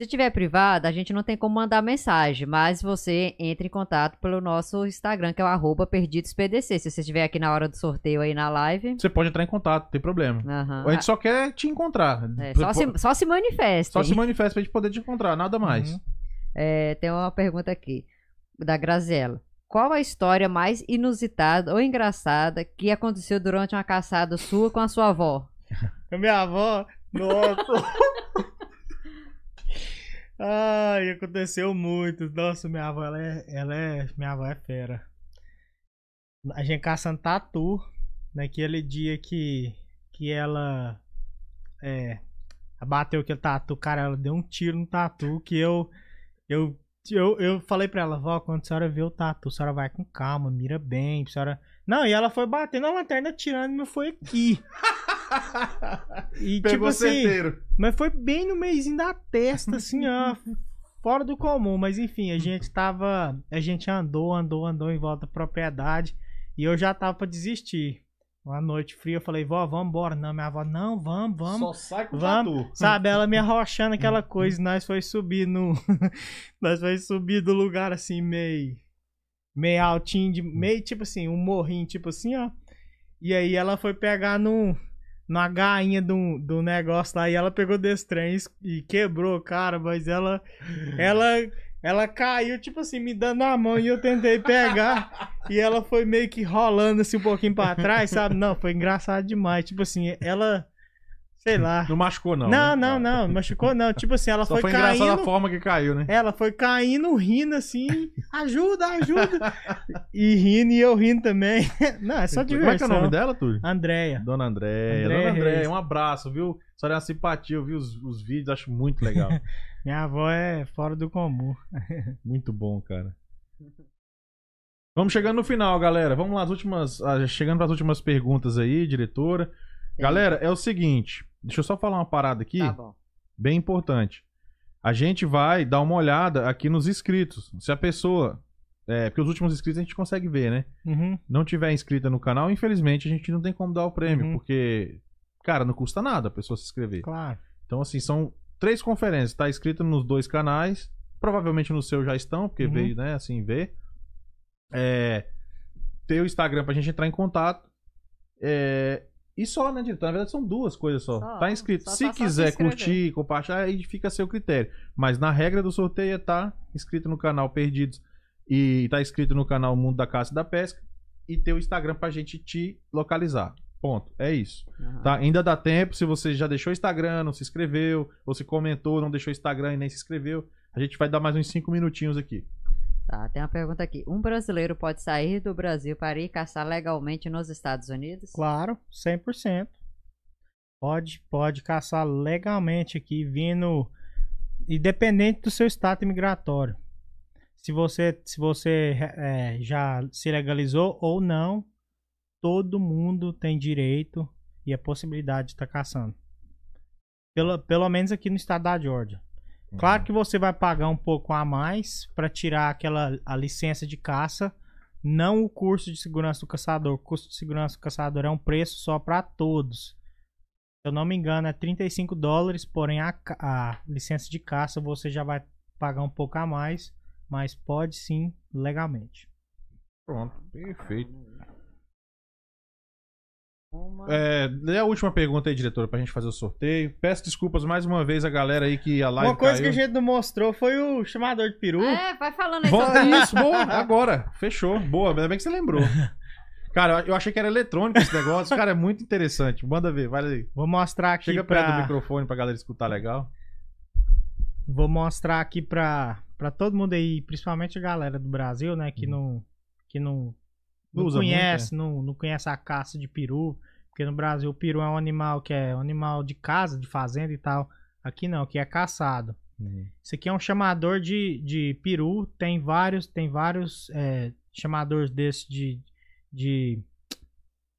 Se tiver privado, a gente não tem como mandar mensagem, mas você entra em contato pelo nosso Instagram, que é o arroba perdidospdc. Se você estiver aqui na hora do sorteio aí na live. Você pode entrar em contato, não tem problema. aham. A gente só quer te encontrar. É, só, se, só se manifeste. Só se manifesta pra gente poder te encontrar, nada mais. Uhum. É, tem uma pergunta aqui, da Graziella. Qual a história mais inusitada ou engraçada que aconteceu durante uma caçada sua com a sua avó? A Minha avó, nossa. Ai, aconteceu muito. Nossa, minha avó, ela é, ela é, minha avó é fera. A gente caçando tatu, naquele dia que, que ela, é, abateu aquele tatu, cara, ela deu um tiro no tatu que eu, eu, eu, eu falei pra ela, vó, quando a senhora vê o tatu, a senhora vai com calma, mira bem, a senhora... Não, e ela foi batendo a lanterna, tirando, mas foi aqui. E Pegou tipo assim, certeiro. mas foi bem no meizinho da testa, assim, ó. Fora do comum, mas enfim, a gente tava. A gente andou, andou, andou em volta da propriedade. E eu já tava pra desistir. Uma noite fria, eu falei, vó, vamos embora. Não, minha avó, não, vamos, vamos. Só sai com Vamos, tatu. sabe? Ela me arrochando aquela coisa. e Nós foi subir no. nós foi subir do lugar assim, meio. Meio altinho, de, meio tipo assim, um morrinho, tipo assim, ó. E aí ela foi pegar no. Na gainha do, do negócio lá e ela pegou desse trem e- quebrou, cara, mas ela. Ela. Ela caiu, tipo assim, me dando a mão e eu tentei pegar. e ela foi meio que rolando assim um pouquinho pra trás, sabe? Não, foi engraçado demais. Tipo assim, ela. Sei lá. Não machucou, não. Não, né? não, não, não machucou não. Tipo assim, ela Só foi, foi, caindo. a forma que caiu, né? Ela foi caindo, rindo assim. Ajuda, ajuda. e rindo e eu rindo também. Não, é só diversão. Como é que é o nome dela, Túlio? Andréia. Dona Andréia. Andréia Dona Andréia, um abraço, viu? A senhora é uma simpatia, eu vi os, os vídeos, acho muito legal. Minha avó é fora do comum. muito bom, cara. Vamos chegando no final, galera. Vamos lá, as últimas. ah, Chegando para as últimas perguntas aí, diretora. Galera, é o seguinte. Deixa eu só falar uma parada aqui. Tá bom. bem importante. A gente vai dar uma olhada aqui nos inscritos. Se a pessoa. É, porque os últimos inscritos a gente consegue ver, né? Uhum. Não tiver inscrita no canal, infelizmente a gente não tem como dar o prêmio, Uhum. porque, cara, não custa nada a pessoa se inscrever. Claro. Então, assim, são três conferências. Tá inscrito nos dois canais. Provavelmente no seu já estão, porque Uhum. veio, né, assim, ver. É, ter o Instagram pra gente entrar em contato. É, e só, né, diretor? Na verdade, são duas coisas só. Só, tá inscrito. só- se só- só se quiser curtir, compartilhar, aí fica a seu critério. Mas na regra do sorteio é tá inscrito no canal Perdidos e tá inscrito no canal Mundo da Caça e da Pesca e ter o Instagram pra gente te localizar. Ponto. É isso. Aham. Tá? Ainda dá tempo, se você já deixou o Instagram, não se inscreveu, ou se comentou, não deixou o Instagram e nem se inscreveu, a gente vai dar mais uns 5 minutinhos aqui. Tá, tem uma pergunta aqui. Um brasileiro pode sair do Brasil para ir caçar legalmente nos Estados Unidos? Claro, 100%. Pode, pode caçar legalmente aqui, vindo independente do seu status migratório. Se você, se você é, já se legalizou ou não, todo mundo tem direito e a possibilidade de estar caçando. Pelo, pelo menos aqui no estado da Georgia. Claro que você vai pagar um pouco a mais para tirar aquela a licença de caça, não o curso de segurança do caçador. O curso de segurança do caçador é um preço só para todos. Se eu não me engano, é 35 dólares, porém a, a licença de caça você já vai pagar um pouco a mais. mas pode sim legalmente. Pronto, perfeito. Uma... É, lê a última pergunta aí, diretora, pra gente fazer o sorteio. Peço desculpas mais uma vez a galera aí que a live Uma coisa caiu. que a gente não mostrou foi o chamador de peru. É, vai falando aí. Volta sobre- isso, boa, agora. Fechou, boa. Ainda bem que você lembrou. Cara, eu achei que era eletrônico esse negócio. Cara, é muito interessante. Manda ver, vai aí. Vou mostrar aqui Chega perto do pra... microfone pra galera escutar legal. Vou mostrar aqui pra, pra todo mundo aí, principalmente a galera do Brasil, né, que não que não, não Uhum. Usa conhece, não, não conhece a caça de peru, porque no Brasil o peru é um animal que é um animal de casa, de fazenda e tal. Aqui não, aqui é caçado. Isso aqui é um chamador de, de peru, tem vários, tem vários é, chamadores desses de, de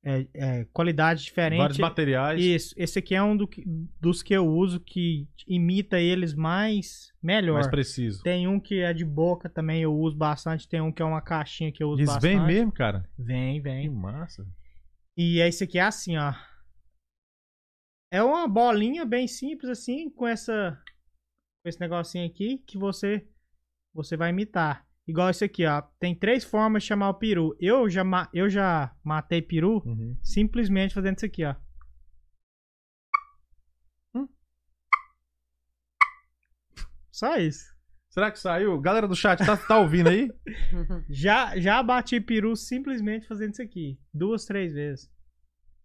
é, é, qualidade diferente. Vários materiais. Isso, esse aqui é um do que- dos que eu uso que imita eles mais melhor. Mais preciso. Tem um que é de boca também, eu uso bastante. Tem um que é uma caixinha que eu uso Eles bastante. vêm mesmo, cara? Vem, Que vem. massa. E esse aqui é assim, ó. É uma bolinha bem simples assim, com essa com esse negocinho aqui que você você vai imitar. Igual esse aqui, ó. Tem três formas de chamar o peru. Eu já ma- eu já matei peru Uhum. simplesmente fazendo isso aqui, ó. Hum. Só isso. Será que saiu? Galera do chat, tá, tá ouvindo aí? Já, já bati peru simplesmente fazendo isso aqui. Duas, três vezes.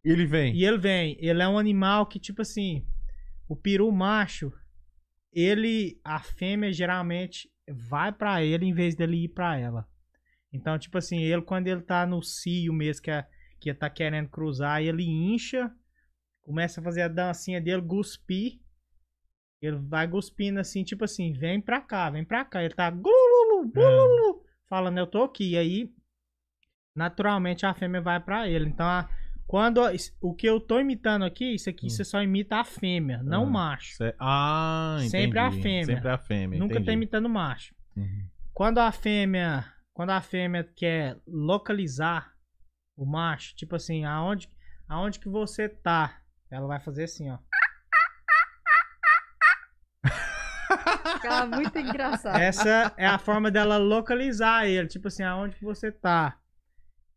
Ele vem. E ele vem. Ele é um animal que, tipo assim, o peru macho, ele, a fêmea geralmente vai pra ele em vez dele ir pra ela. Então, tipo assim, ele quando ele tá no cio mesmo, que, é, que tá querendo cruzar, ele incha, começa a fazer a dancinha dele, cuspir. Ele vai cuspindo assim, tipo assim, vem pra cá, vem pra cá. Ele tá glululu, glululu, falando, eu tô aqui. E aí, naturalmente, a fêmea vai pra ele. Então, a- quando o que eu tô imitando aqui, isso aqui Hum. você só imita a fêmea, não o Ah. macho. Cê- Ah, entendi. Sempre a fêmea. Sempre a fêmea. Nunca tá entendi. imitando o macho. Uhum. Quando a fêmea, quando a fêmea quer localizar o macho, tipo assim, aonde, aonde que você tá, ela vai fazer assim, ó. Cara, muito engraçado. Essa é a forma dela localizar ele, tipo assim, aonde que você tá.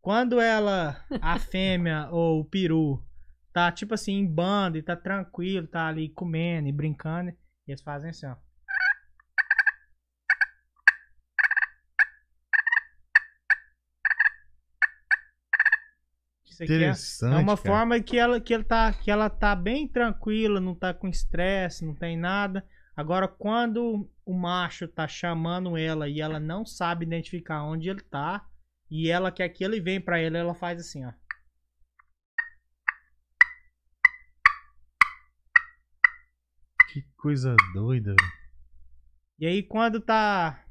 Quando ela, a fêmea ou o peru, tá tipo assim em bando e tá tranquilo, tá ali comendo e brincando, eles fazem assim, ó. Isso aqui é, Interessante. é uma cara. forma que ela, que, ele tá, que ela tá bem tranquila, não tá com estresse, não tem nada. Agora, quando o macho tá chamando ela e ela não sabe identificar onde ele tá, e ela quer que ele venha pra ele, ela faz assim, ó. Que coisa doida. E aí, quando tá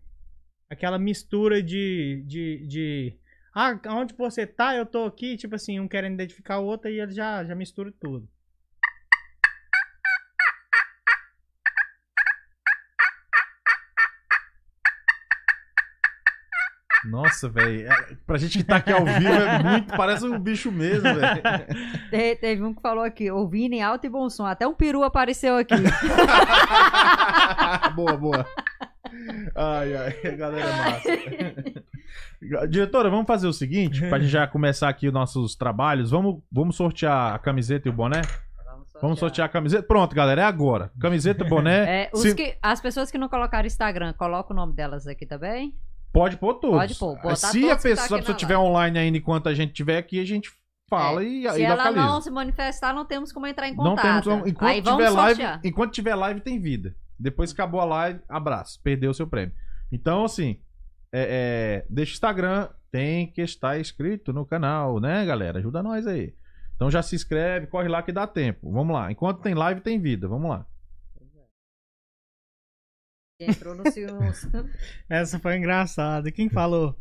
aquela mistura de. de, de ah, onde você tá? Eu tô aqui, tipo assim, um querendo identificar o outro, e ele já, já mistura tudo. Nossa, velho. é- Pra gente que tá aqui ao vivo é muito. Parece um bicho mesmo, velho. Te- teve um que falou aqui, ouvindo em alto e bom som. Até um peru apareceu aqui. boa, boa. Ai, ai, galera é massa. Diretora, vamos fazer o seguinte, pra gente já começar aqui os nossos trabalhos. Vamos, vamos sortear a camiseta e o boné? Vamos sortear a camiseta. Pronto, galera, é agora. Camiseta, boné. É, Se- que- as pessoas que não colocaram Instagram, coloca o nome delas aqui também. Pode pôr todos. Pode pôr, botar Se todos a tá pessoa, aqui a pessoa na tiver online ainda enquanto a gente tiver aqui, a gente fala e, É, Se e ela localiza. não se manifestar, não temos como entrar em Não contato. temos. Enquanto Aí tiver live, sortear. enquanto tiver live tem vida. Depois que acabou a live, abraço, perdeu o seu prêmio. Então assim, é, é, deixa o Instagram, tem que estar inscrito no canal, né, galera? Ajuda nós aí. Então já se inscreve, corre lá que dá tempo. Vamos lá. Enquanto tem live tem vida. Vamos lá. Entrou no silêncio. Essa foi engraçada. Quem falou?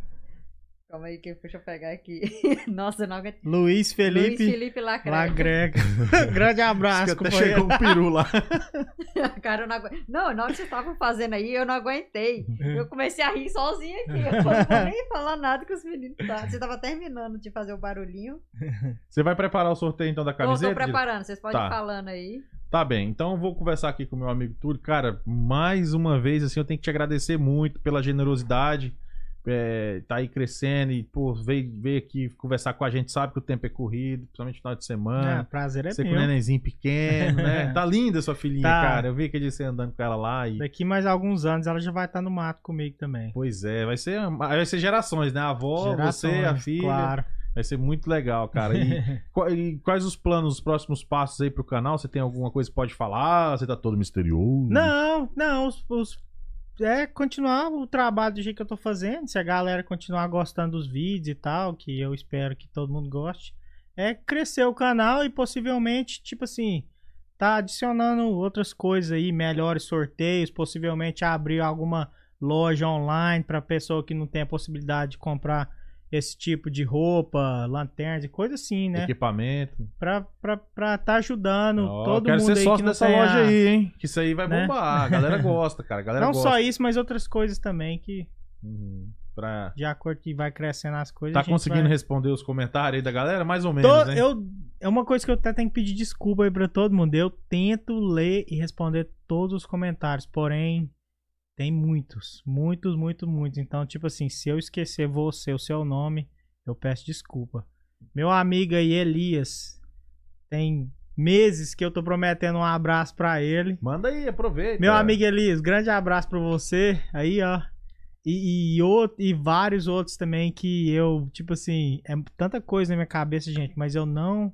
Calma aí, que deixa eu pegar aqui. Nossa, eu não aguento. Luiz Felipe, Luiz Felipe. Lagrega. Grande abraço, que até chegou um peru lá. Cara, eu não aguento. Não, na hora que vocês estavam fazendo aí, eu não aguentei. Eu comecei a rir sozinha aqui. Eu não vou nem falar nada que os meninos tá. Você tava terminando de fazer o barulhinho. Você vai preparar o sorteio então da camiseta? tô preparando, vocês podem Tá. ir falando aí. Tá bem, então eu vou conversar aqui com o meu amigo Túlio. Cara, mais uma vez, assim, eu tenho que te agradecer muito pela generosidade. É, tá aí crescendo e, pô, veio, veio aqui conversar com a gente, sabe que o tempo é corrido, principalmente no final de É, semana. prazer é você com o meu. nenenzinho pequeno, né? Tá linda sua filhinha, Tá. cara. Eu vi dia você andando com ela lá e. Daqui mais alguns anos ela já vai estar no mato comigo também. Pois é, vai ser, vai ser gerações, né? A avó, você, a Gerações, filha. Claro. Vai ser muito legal, cara. E, e quais os planos, os próximos passos aí pro canal? Você tem alguma coisa que pode falar? Você tá todo misterioso? Não, não, os, os- é continuar o trabalho do jeito que eu tô fazendo. Se a galera continuar gostando dos vídeos e tal, que eu espero que todo mundo goste, é crescer o canal e possivelmente, tipo assim, tá adicionando outras coisas aí, melhores sorteios, possivelmente abrir alguma loja online pra pessoa que não tem a possibilidade de comprar esse tipo de roupa, lanternas e coisa assim, né? Equipamento. Pra, pra, pra tá ajudando Ó, todo quero mundo ser aí sócio dessa loja aí, hein? Que isso aí vai né? bombar. A galera gosta, cara. A galera Não gosta. só isso, mas outras coisas também que, Uhum. Pra... de acordo que vai crescendo as coisas. Tá conseguindo vai... responder os comentários aí da galera? Mais ou menos, Tô- eu, é uma coisa que eu até tenho que pedir desculpa aí pra todo mundo. Eu tento ler e responder todos os comentários, porém, tem muitos. Muitos, muitos, muitos. Então, tipo assim, se eu esquecer você, o seu nome, eu peço desculpa. Meu amigo aí, Elias, tem meses que eu tô prometendo um abraço pra ele. Manda aí, aproveita. Meu amigo Elias, grande abraço pra você. Aí, ó. E, e, out- e vários outros também que eu, tipo assim, é tanta coisa na minha cabeça, gente, mas eu não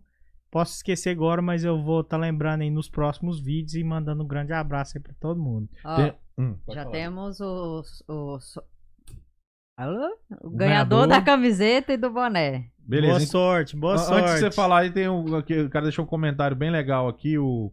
posso esquecer agora, mas eu vou estar lembrando aí nos próximos vídeos e mandando um grande abraço aí pra todo mundo. Ó, Tem- Hum, pode já falar. temos o, Alô? o ganhador. ganhador da camiseta e do boné. Beleza. boa sorte, boa An- sorte. Antes de você falar aí, tem um, aqui, o cara deixou um comentário bem legal aqui, o.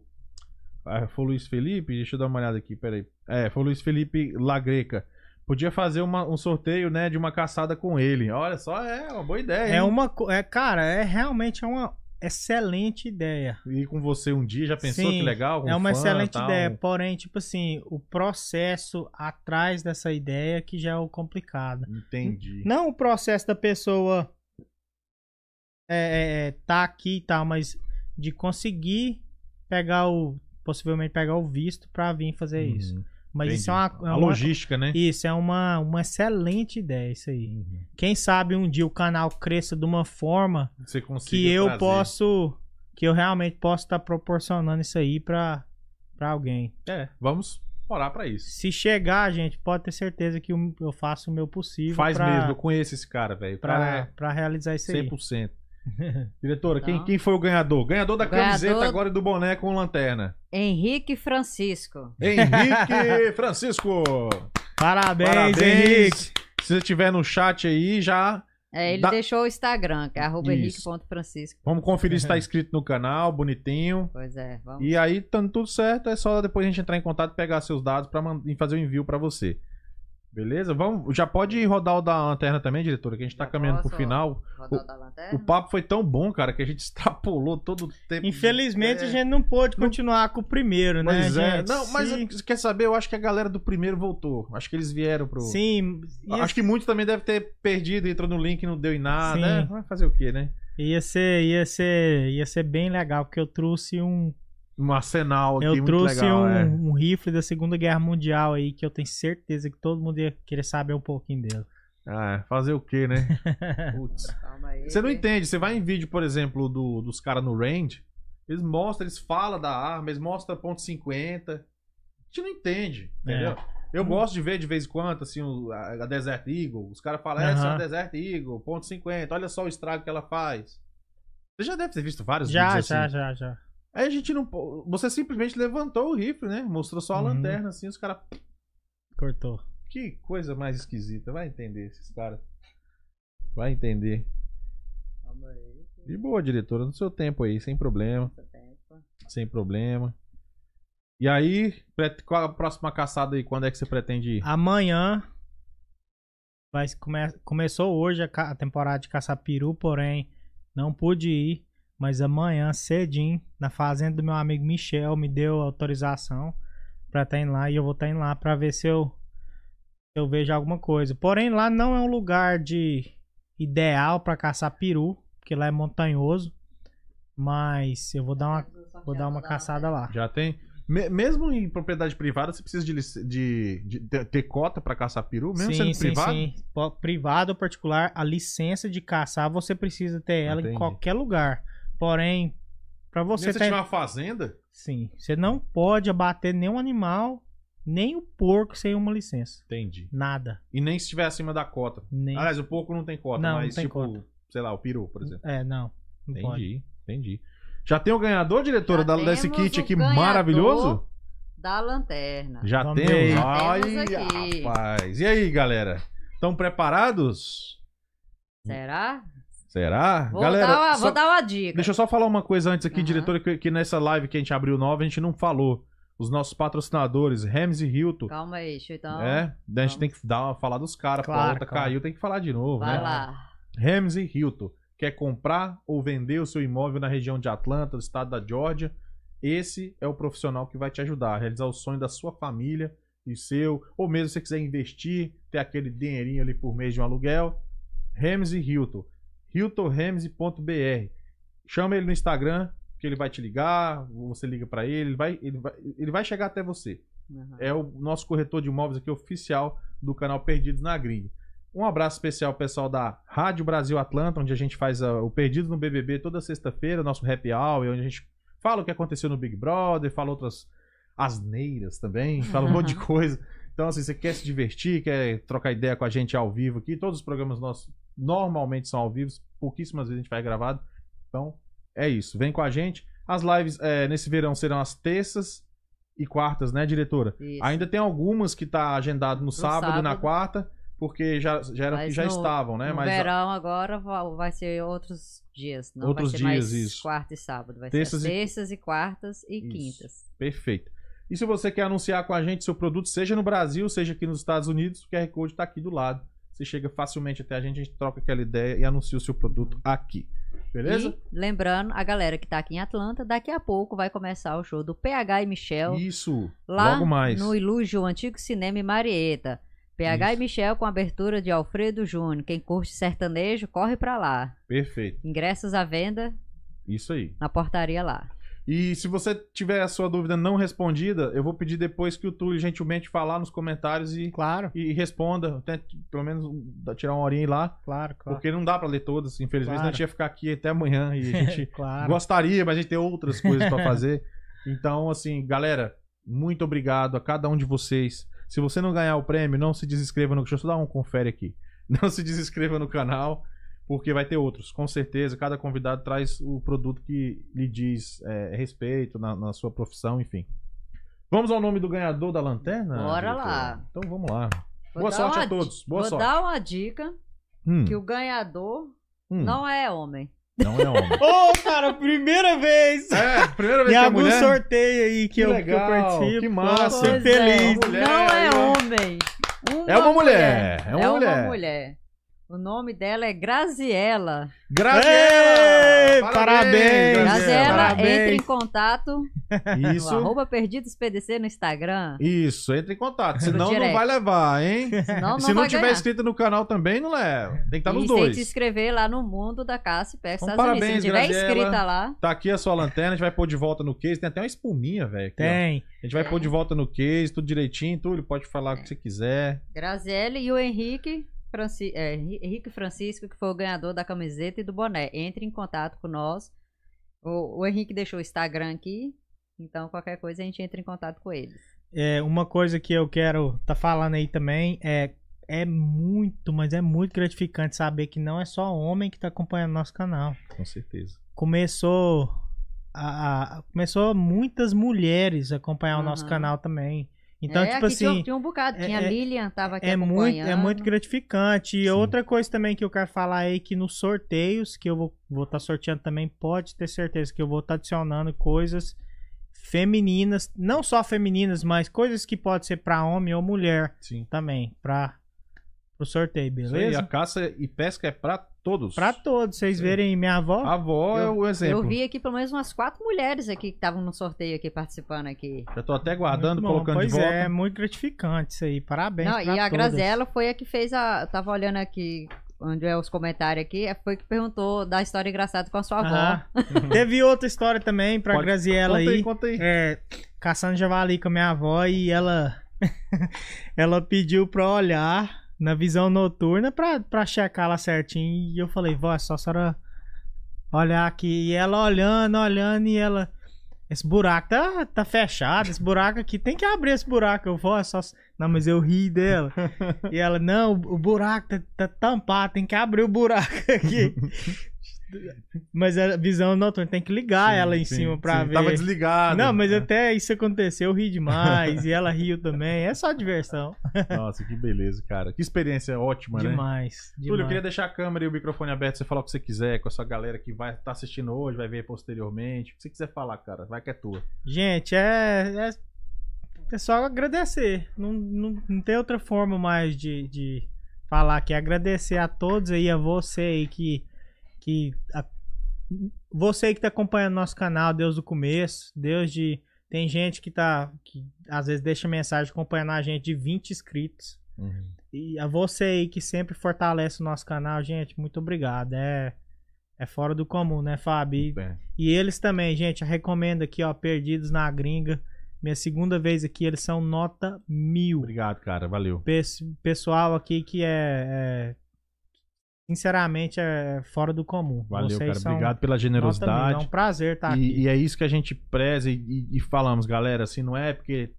Ah, foi o Luiz Felipe? Deixa eu dar uma olhada aqui, peraí. É, foi o Luiz Felipe Lagreca. Podia fazer uma- um sorteio, né, de uma caçada com ele. Olha só, é uma boa ideia. É hein? uma, co- é, cara, é realmente uma excelente ideia. Ir com você um dia, já pensou Sim, que legal? É uma fã, excelente tal? ideia, porém, tipo assim, o processo atrás dessa ideia que já é o complicado. Entendi. Não o processo da pessoa é, é, tá aqui e tal, mas de conseguir pegar o. Possivelmente pegar o visto pra vir fazer isso. Mas isso é entendi. uma. é A uma- logística, né? Isso é uma, uma excelente ideia, isso aí. Uhum. Quem sabe um dia o canal cresça de uma forma que eu trazer. posso. Que eu realmente posso estar proporcionando isso aí pra, pra alguém. É, vamos orar pra isso. Se chegar, gente, pode ter certeza que eu faço o meu possível Faz pra, mesmo, eu conheço esse cara, velho. Cara pra, pra realizar é isso aí. 100%. Diretora, quem, Então. quem foi o ganhador? Ganhador da ganhador- camiseta agora e do boné com lanterna. Henrique Francisco. Henrique Francisco. Parabéns, Parabéns. Henrique. Se você estiver no chat aí, já É, ele Dá- deixou o Instagram, que é henrique.francisco. vamos conferir se está inscrito no canal, bonitinho. Pois é, vamos. E aí, estando tudo certo, é só depois a gente entrar em contato e pegar seus dados para fazer o envio para você. Beleza? Vamos, já pode rodar o da lanterna também, diretora, que a gente tá Já caminhando pro final. Rodar da lanterna? O papo foi tão bom, cara, que a gente extrapolou todo o tempo. Infelizmente É. a gente não pôde continuar com o primeiro, né, Pois é. gente? Não, mas você quer saber? Eu acho que a galera do primeiro voltou. Acho que eles vieram pro. Sim, Acho que muitos também devem ter perdido, entrou no link e não deu em nada. Sim. né? Vai fazer o quê, né? ia ser, ia ser, ia ser bem legal porque eu trouxe um, Um arsenal aqui eu muito trouxe legal. um, é. um rifle da Segunda Guerra Mundial aí que eu tenho certeza que todo mundo ia querer saber um pouquinho dele. Ah, fazer o quê, né? Putz. Calma aí. Você não entende. Você vai em vídeo, por exemplo, do, dos caras no range, eles mostram, eles falam da arma, eles mostram ponto .50. A gente não entende, entendeu? É. Eu gosto de ver de vez em quando, assim, o- a, Desert Eagle. Os caras falam, essa é a. Desert Eagle, ponto .50. Olha só o estrago que ela faz. Você já deve ter visto vários Já, vídeos já, assim. já, já. Aí a gente não... Você simplesmente levantou o rifle, né? Mostrou só a Uhum. lanterna, assim, os caras... Cortou. Que coisa mais esquisita. Vai entender esses caras. Vai entender. Calma aí. De boa, diretora, no seu tempo aí, sem problema. Sem problema. E aí, qual a próxima caçada aí? Quando é que você pretende ir? Amanhã vai come, começou hoje a, ca- a temporada de caçar peru, porém não pude ir, mas amanhã cedinho na fazenda do meu amigo Michel me deu autorização pra estar indo lá e eu vou estar indo lá pra ver se eu eu vejo alguma coisa. Porém lá não é um lugar de ideal pra caçar peru, porque lá é montanhoso, mas eu vou dar uma Vou dar uma caçada lá. Já tem? Me- mesmo em propriedade privada, você precisa de, lic- de- de ter- cota pra caçar peru? Mesmo sendo privado? Po- Privado ou particular, a licença de caçar você precisa ter ela Entendi. em qualquer lugar. Porém, pra Se você você ter... tiver uma fazenda, Sim, você não pode abater nenhum animal, nem o porco sem uma licença. entendi. Nada. E nem se estiver acima da cota. Nem... Aliás, o porco não tem cota, Não, mas não tem tipo, cota. sei lá, o peru, por exemplo. É, não. Não pode. Entendi, entendi. Já tem o ganhador, diretora, da, desse kit aqui maravilhoso? Da lanterna. Já ver. Ai, rapaz. E aí, galera? Estão preparados? Será? Será? Vou, galera, dar, uma, só- vou dar uma dica. deixa eu só falar uma coisa antes aqui, Aham. diretora, que, que nessa live que a gente abriu nova, a gente não falou. Os nossos patrocinadores, Rems e Hilton. Calma aí, deixa eu então. é, a gente tem que dar falar dos caras, porque a Claro, outra claro. caiu, tem que falar de novo, Vai né? lá. Rems e Hilton. Quer comprar ou vender o seu imóvel na região de Atlanta, do estado da Georgia? Esse é o profissional que vai te ajudar a realizar o sonho da sua família e seu, ou mesmo se você quiser investir, ter aquele dinheirinho ali por mês de um aluguel. Rems e Hilton. HiltonRems.br. Chama ele no Instagram, que ele vai te ligar, você liga pra ele, ele vai, ele vai, ele vai chegar até você Uhum. é o nosso corretor de imóveis aqui oficial do canal Perdidos na Gringa. Um abraço especial ao pessoal da Rádio Brasil Atlanta, onde a gente faz ah, o Perdidos no BBB toda sexta-feira, nosso happy hour, onde a gente fala o que aconteceu no Big Brother, fala outras asneiras também, fala um monte de coisa. Então, assim, você quer se divertir, quer trocar ideia com a gente ao vivo aqui, todos os programas nossos normalmente são ao vivo, pouquíssimas vezes a gente faz gravado. Então, é isso. Vem com a gente. As lives eh, nesse verão serão as terças e quartas, né, diretora? Isso. Ainda tem algumas que tá agendado no, sábado, e na sábado. quarta, porque já, já era já no- estavam, né? no Mas verão agora va- vai ser outros dias. Não Outros vai ser mais dias, isso. quarta e sábado. Vai Terças ser e- terças e quartas e Isso. quintas. perfeito. E se você quer anunciar com a gente seu produto, seja no Brasil, seja aqui nos Estados Unidos, o QR Code tá aqui do lado. Você chega facilmente até a gente, a gente troca aquela ideia e anuncia o seu produto aqui. Beleza? E lembrando, a galera que tá aqui em Atlanta, daqui a pouco vai começar o show do PH e Michel. Isso. lá Logo mais. no Ilúgio Antigo Cinema em Marieta. PH Isso. e Michel com abertura de Alfredo Júnior. Quem curte sertanejo, corre pra lá. Perfeito. Ingressos à venda Isso aí. na portaria lá. E se você tiver a sua dúvida não respondida, eu vou pedir depois que o Túlio gentilmente falar nos comentários e, Claro, e responda. Tente, pelo menos tirar uma horinha aí lá. claro, claro. Porque não dá pra ler todas, infelizmente, Claro. gente ia ficar aqui até amanhã e a gente Claro. gostaria, mas a gente tem outras coisas pra fazer. Então, assim, galera, muito obrigado a cada um de vocês. Se você não ganhar o prêmio, não se desinscreva no. Deixa eu só dar um confere aqui. Não se desinscreva no canal, porque vai ter outros, com certeza. Cada convidado traz o produto que lhe diz é, respeito na, na sua profissão, enfim. Vamos ao nome do ganhador da lanterna? Bora diretor? lá. Então vamos lá. Vou Boa sorte uma a todos. Boa Vou sorte. dar uma dica Hum, que o ganhador hum, não é homem. não é homem. Ô, cara, primeira vez! É, primeira vez Em que é algum mulher. sorteio aí que, Que eu, que eu legal, participo. que massa. Pois feliz. é. mulher não é homem. É uma mulher, é uma mulher. mulher. O nome dela é Graziela. Graziela! Ei, parabéns, Graziela, Parabéns. entre em contato Isso. no arroba Perdidos PDC no Instagram. Isso, entre em contato. Senão não vai levar, hein? Senão não Se não vai tiver ganhar. inscrito no canal também, não leva. Tem que estar nos e tem que dois. se inscrever lá no mundo da caça e pesca Então, Estados Unidos. Se parabéns, tiver Graziela. inscrita lá, Tá aqui a sua lanterna, a gente vai pôr de volta no case. Tem até uma espuminha, velho. aqui, ó. Tem. A gente vai Tem. pôr de volta no case, tudo direitinho. Túlio, pode falar o que você quiser. Graziele e o Henrique, Franci é, Henrique Francisco, que foi o ganhador da camiseta e do boné. Entre em contato com nós. O, o Henrique deixou o Instagram aqui. Então, qualquer coisa, a gente entra em contato com eles. É, uma coisa que eu quero tá falando aí também é é muito, mas é muito gratificante saber que não é só homem que tá acompanhando nosso canal. Com certeza. Começou a, a- começou muitas mulheres a acompanhar o nosso canal também. Então, é, tipo aqui tinha, assim, tinha um bocado. é- Tinha a é- Lilian, tava aqui é muito, é muito gratificante. E Sim. outra coisa também que eu quero falar aí que nos sorteios que eu vou vou estar sorteando também, pode ter certeza que eu vou estar adicionando coisas femininas, não só femininas, mas coisas que pode ser para homem ou mulher Sim. também, para o sorteio, Isso aí, beleza? a caça e pesca é pra todos. Pra todos, vocês Sim. verem minha avó. A avó é Eu- o exemplo. Eu vi aqui pelo menos umas quatro mulheres aqui que estavam no sorteio aqui, participando aqui. Já tô até guardando, colocando pois de volta. é, muito gratificante isso aí. Parabéns Não, pra e a todas. Graziella foi a que fez a. Eu tava olhando aqui onde é os comentários aqui, é- foi que perguntou da história engraçada com a sua avó. Aham. Teve outra história também pra Pode- Graziella conta aí. aí, conta aí. É, caçando javali com a minha avó e ela ela pediu pra olhar na visão noturna pra, pra checar lá certinho. E eu falei, vó, é só a senhora olhar aqui. E ela olhando, olhando, e ela. Esse buraco tá, tá fechado, esse buraco aqui tem que abrir esse buraco. Eu vou, é só. Não, mas eu ri dela. E ela, não, o buraco tá, tá tampado, tem que abrir o buraco aqui. Mas a visão noturna tem que ligar Sim, ela em sim, cima pra sim. ver. Tava desligado. Não, mas É. até isso aconteceu, eu ri demais. e ela riu também. É só diversão. Nossa, que beleza, cara. Que experiência ótima, né? demais. Túlio, eu demais. queria deixar a câmera e o microfone aberto, você falar o que você quiser com a sua galera que vai estar assistindo hoje, vai ver posteriormente. O que você quiser falar, cara, vai que é tua. Gente, é, é, é só agradecer. Não, não, não tem outra forma mais de, de falar que é agradecer a todos aí, a você aí que. Que a- você que tá acompanhando nosso canal desde o começo, desde. Tem gente que tá. que às vezes deixa mensagem acompanhando a gente de 20 inscritos. E a você aí que sempre fortalece o nosso canal, gente, muito obrigado. É, é fora do comum, né, Fábio? E- Bem, e eles também, gente, eu recomendo aqui, ó, Perdidos na Gringa. Minha segunda vez aqui, eles são nota mil. obrigado, cara, valeu. Pes- pessoal aqui que é, é- Sinceramente, é fora do comum. Valeu, Vocês cara. são Obrigado pela mil. É generosidade. um prazer estar E, aqui. e é isso que a gente preza e, e- e falamos, galera. Assim, não é porque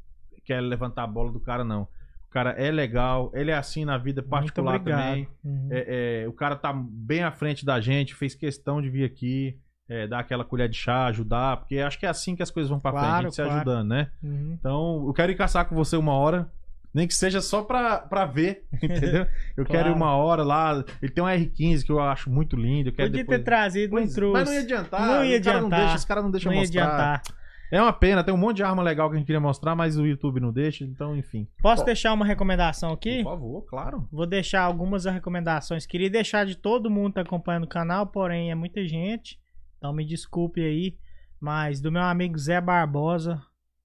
quer levantar a bola do cara, não. O cara é legal, ele é assim na vida particular também. Uhum. É, é, o cara tá bem à frente da gente, fez questão de vir aqui, é, dar aquela colher de chá, ajudar, porque acho que é assim que as coisas vão pra frente, a Claro, gente se claro. ajudando, né? Uhum. Então, eu quero ir caçar com você uma hora. Nem que seja só pra, pra ver, entendeu? Eu quero ir Claro. uma hora lá. Ele tem um R15 que eu acho muito lindo. Eu quero Podia depois... ter trazido, não Pois, trouxe. Mas não ia adiantar. Não ia cara não adiantar. deixa, os caras não deixam Não ia mostrar. adiantar. É uma pena, tem um monte de arma legal que a gente queria mostrar, mas o YouTube não deixa, então, enfim. Posso Ó, deixar uma recomendação aqui? Por favor, claro. Vou deixar algumas recomendações. Queria deixar de todo mundo que tá acompanhando o canal, porém é muita gente. Então me desculpe aí. Mas do meu amigo Zé Barbosa,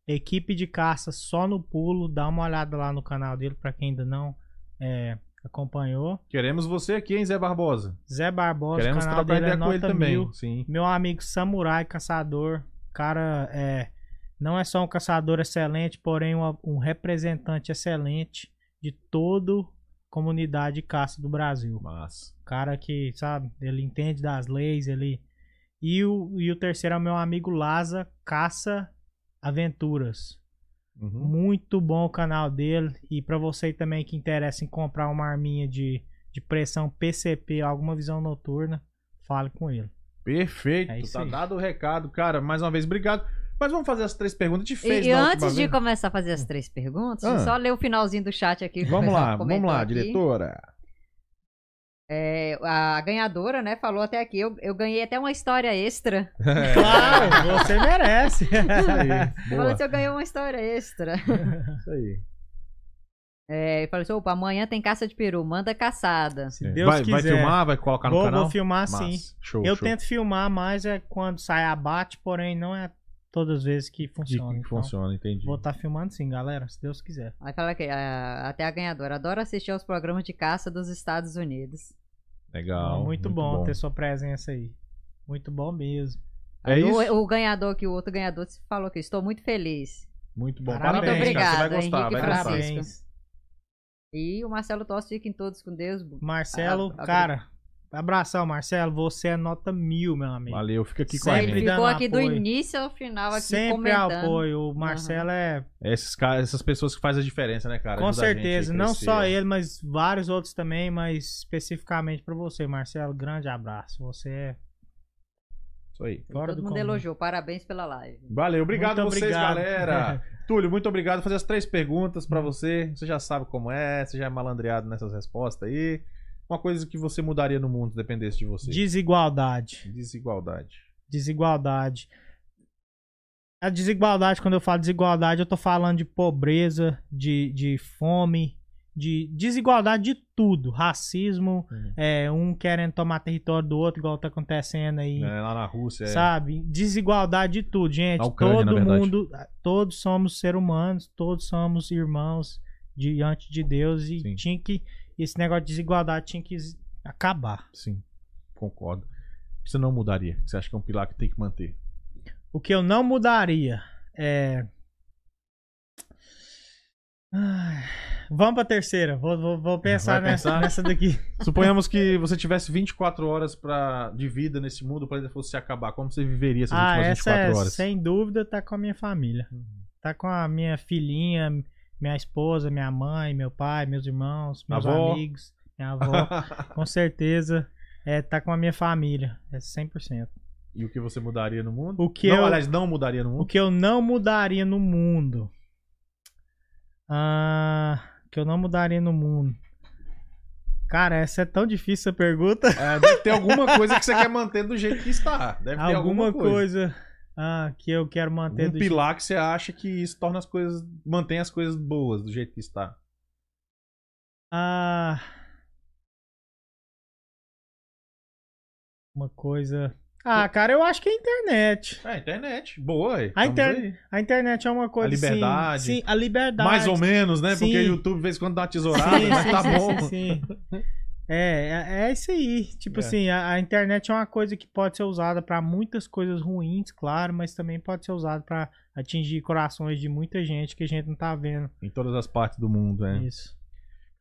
equipe de caça só no pulo. Dá uma olhada lá no canal dele para quem ainda não é, acompanhou. Queremos você aqui, hein, Zé Barbosa? Zé Barbosa, Queremos canal dele é com ele também. mil. Sim. Meu amigo Samurai Caçador, cara, é, não é só um caçador excelente, porém um, um representante excelente de toda comunidade de caça do Brasil. Mas. Cara que, sabe, ele entende das leis, ele. E o, e o terceiro é o meu amigo Laza Caça Aventuras. Uhum. Muito bom o canal dele. E pra você também que interessa em comprar uma arminha de, de pressão PCP, alguma visão noturna, fale com ele. Perfeito. É tá aí. dado o recado, cara. Mais uma vez, obrigado. Mas vamos fazer as três perguntas. A gente E, fez e na antes de vez. começar a fazer as três perguntas, Ah. só ler o finalzinho do chat aqui. Vamos lá, vamos lá, aqui. diretora. É, a ganhadora, né, falou até aqui. Eu, eu ganhei até uma história extra. É. Claro, você merece. Isso aí. Falou assim, eu ganhei uma história extra. Isso aí. É, falei assim, opa, amanhã tem caça de peru, manda caçada. Se Deus vai, quiser. vai filmar, vai colocar no vou, canal? vou filmar Massa. sim. Show, Eu show. tento filmar, mas é quando sai abate, porém não é todas as vezes que De funciona. que então, funciona, entendi. Vou estar filmando sim, galera, se Deus quiser. Aí fala aqui, a- até a ganhadora. Adoro assistir aos programas de caça dos Estados Unidos. Legal. muito, bom, ter sua presença aí. Muito bom mesmo. É Aí isso? O, ganhador que o outro ganhador falou que estou muito feliz. Muito bom. Parabéns. Muito cara. Você vai gostar, Henrique vai gostar. Parabéns. E o Marcelo Tossi, fiquem todos com Deus. Marcelo, Ah, cara, abração, Marcelo. Você é nota mil, meu amigo. Valeu, fica aqui com a Sempre Ele gente. ficou aqui do apoio. início ao final aqui Sempre comentando. apoio. O Marcelo é, Esses caras, essas pessoas que fazem a diferença, né, cara? com Ajuda a certeza, a não só ele, mas vários outros também, mas especificamente pra você, Marcelo. Grande abraço. Você é Isso aí. fora Todo do mundo comum. elogiou. Parabéns pela live. Valeu, obrigado a Muito vocês, obrigado. galera. Túlio, muito obrigado. Vou fazer as três perguntas Hum. pra você. Você já sabe como é, você já é malandreado nessas respostas aí. Uma coisa que você mudaria no mundo, se dependesse de você. Desigualdade. Desigualdade. Desigualdade. A desigualdade, quando eu falo desigualdade, eu tô falando de pobreza, de, de fome, de desigualdade de tudo. Racismo, Uhum. é, um querendo tomar território do outro, igual tá acontecendo aí. É, lá na Rússia. é- Sabe? Desigualdade de tudo, gente. Ucrânia, Todo mundo, todos somos seres humanos, todos somos irmãos diante de Deus e Sim. tinha que esse negócio de desigualdade tinha que Acabar. Sim, concordo. Você não mudaria? Você acha que é um pilar que tem que manter? O que eu não mudaria é. Vamos pra terceira. Vou, vou, vou pensar, Vai nessa, pensar? nessa daqui. Suponhamos que você tivesse 24 horas pra, de vida nesse mundo, o planeta fosse se acabar. Como você viveria essas Ah, últimas essa 24 é, horas? sem dúvida, tá com a minha família. Tá com a minha filhinha, minha esposa, minha mãe, meu pai, meus irmãos, meus Avó. amigos, minha avó. com certeza, é, tá com a minha família. É 100%. e o que você mudaria no mundo? O que não, eu- aliás, não mudaria no O mundo? que eu não mudaria no mundo. Ah, o que eu não mudaria no mundo. Cara, essa é tão difícil essa pergunta. É, deve ter alguma coisa que você quer manter do jeito que está. Deve ter Alguma alguma coisa. coisa, ah, que eu quero manter Um do pilar que você acha que isso torna as coisas. mantém as coisas boas do jeito que está. Ah. Uma coisa. Ah, cara, eu acho que é a internet. É, internet. Boa, aí. A inter- aí. A internet é uma coisa. A liberdade. Sim, sim, a liberdade. Mais ou menos, né? Porque o Sim. YouTube, de vez em quando, dá uma tesourada, Sim, mas sim, tá sim, bom. sim, sim. É, é, é isso aí. Tipo É. assim, a, a internet é uma coisa que pode ser usada pra muitas coisas ruins, claro, mas também pode ser usada pra atingir corações de muita gente que a gente não tá vendo. Em todas as partes do mundo, é. Isso.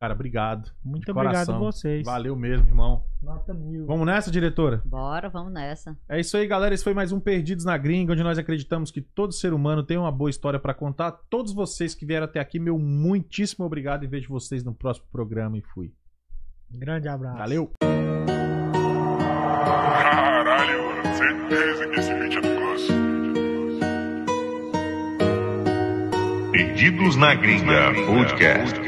Cara, obrigado. Muito obrigado a vocês. Valeu mesmo, irmão. Nota mil. Vamos nessa, diretora? Bora, vamos nessa. É isso aí, galera. Esse foi mais um Perdidos na Gringa, onde nós acreditamos que todo ser humano tem uma boa história pra contar. Todos vocês que vieram até aqui, meu muitíssimo obrigado e vejo vocês no próximo programa e fui. Grande abraço. Valeu! Caralho, mano, certeza que esse vídeo é do Gus. Perdidos na Gringa Podcast.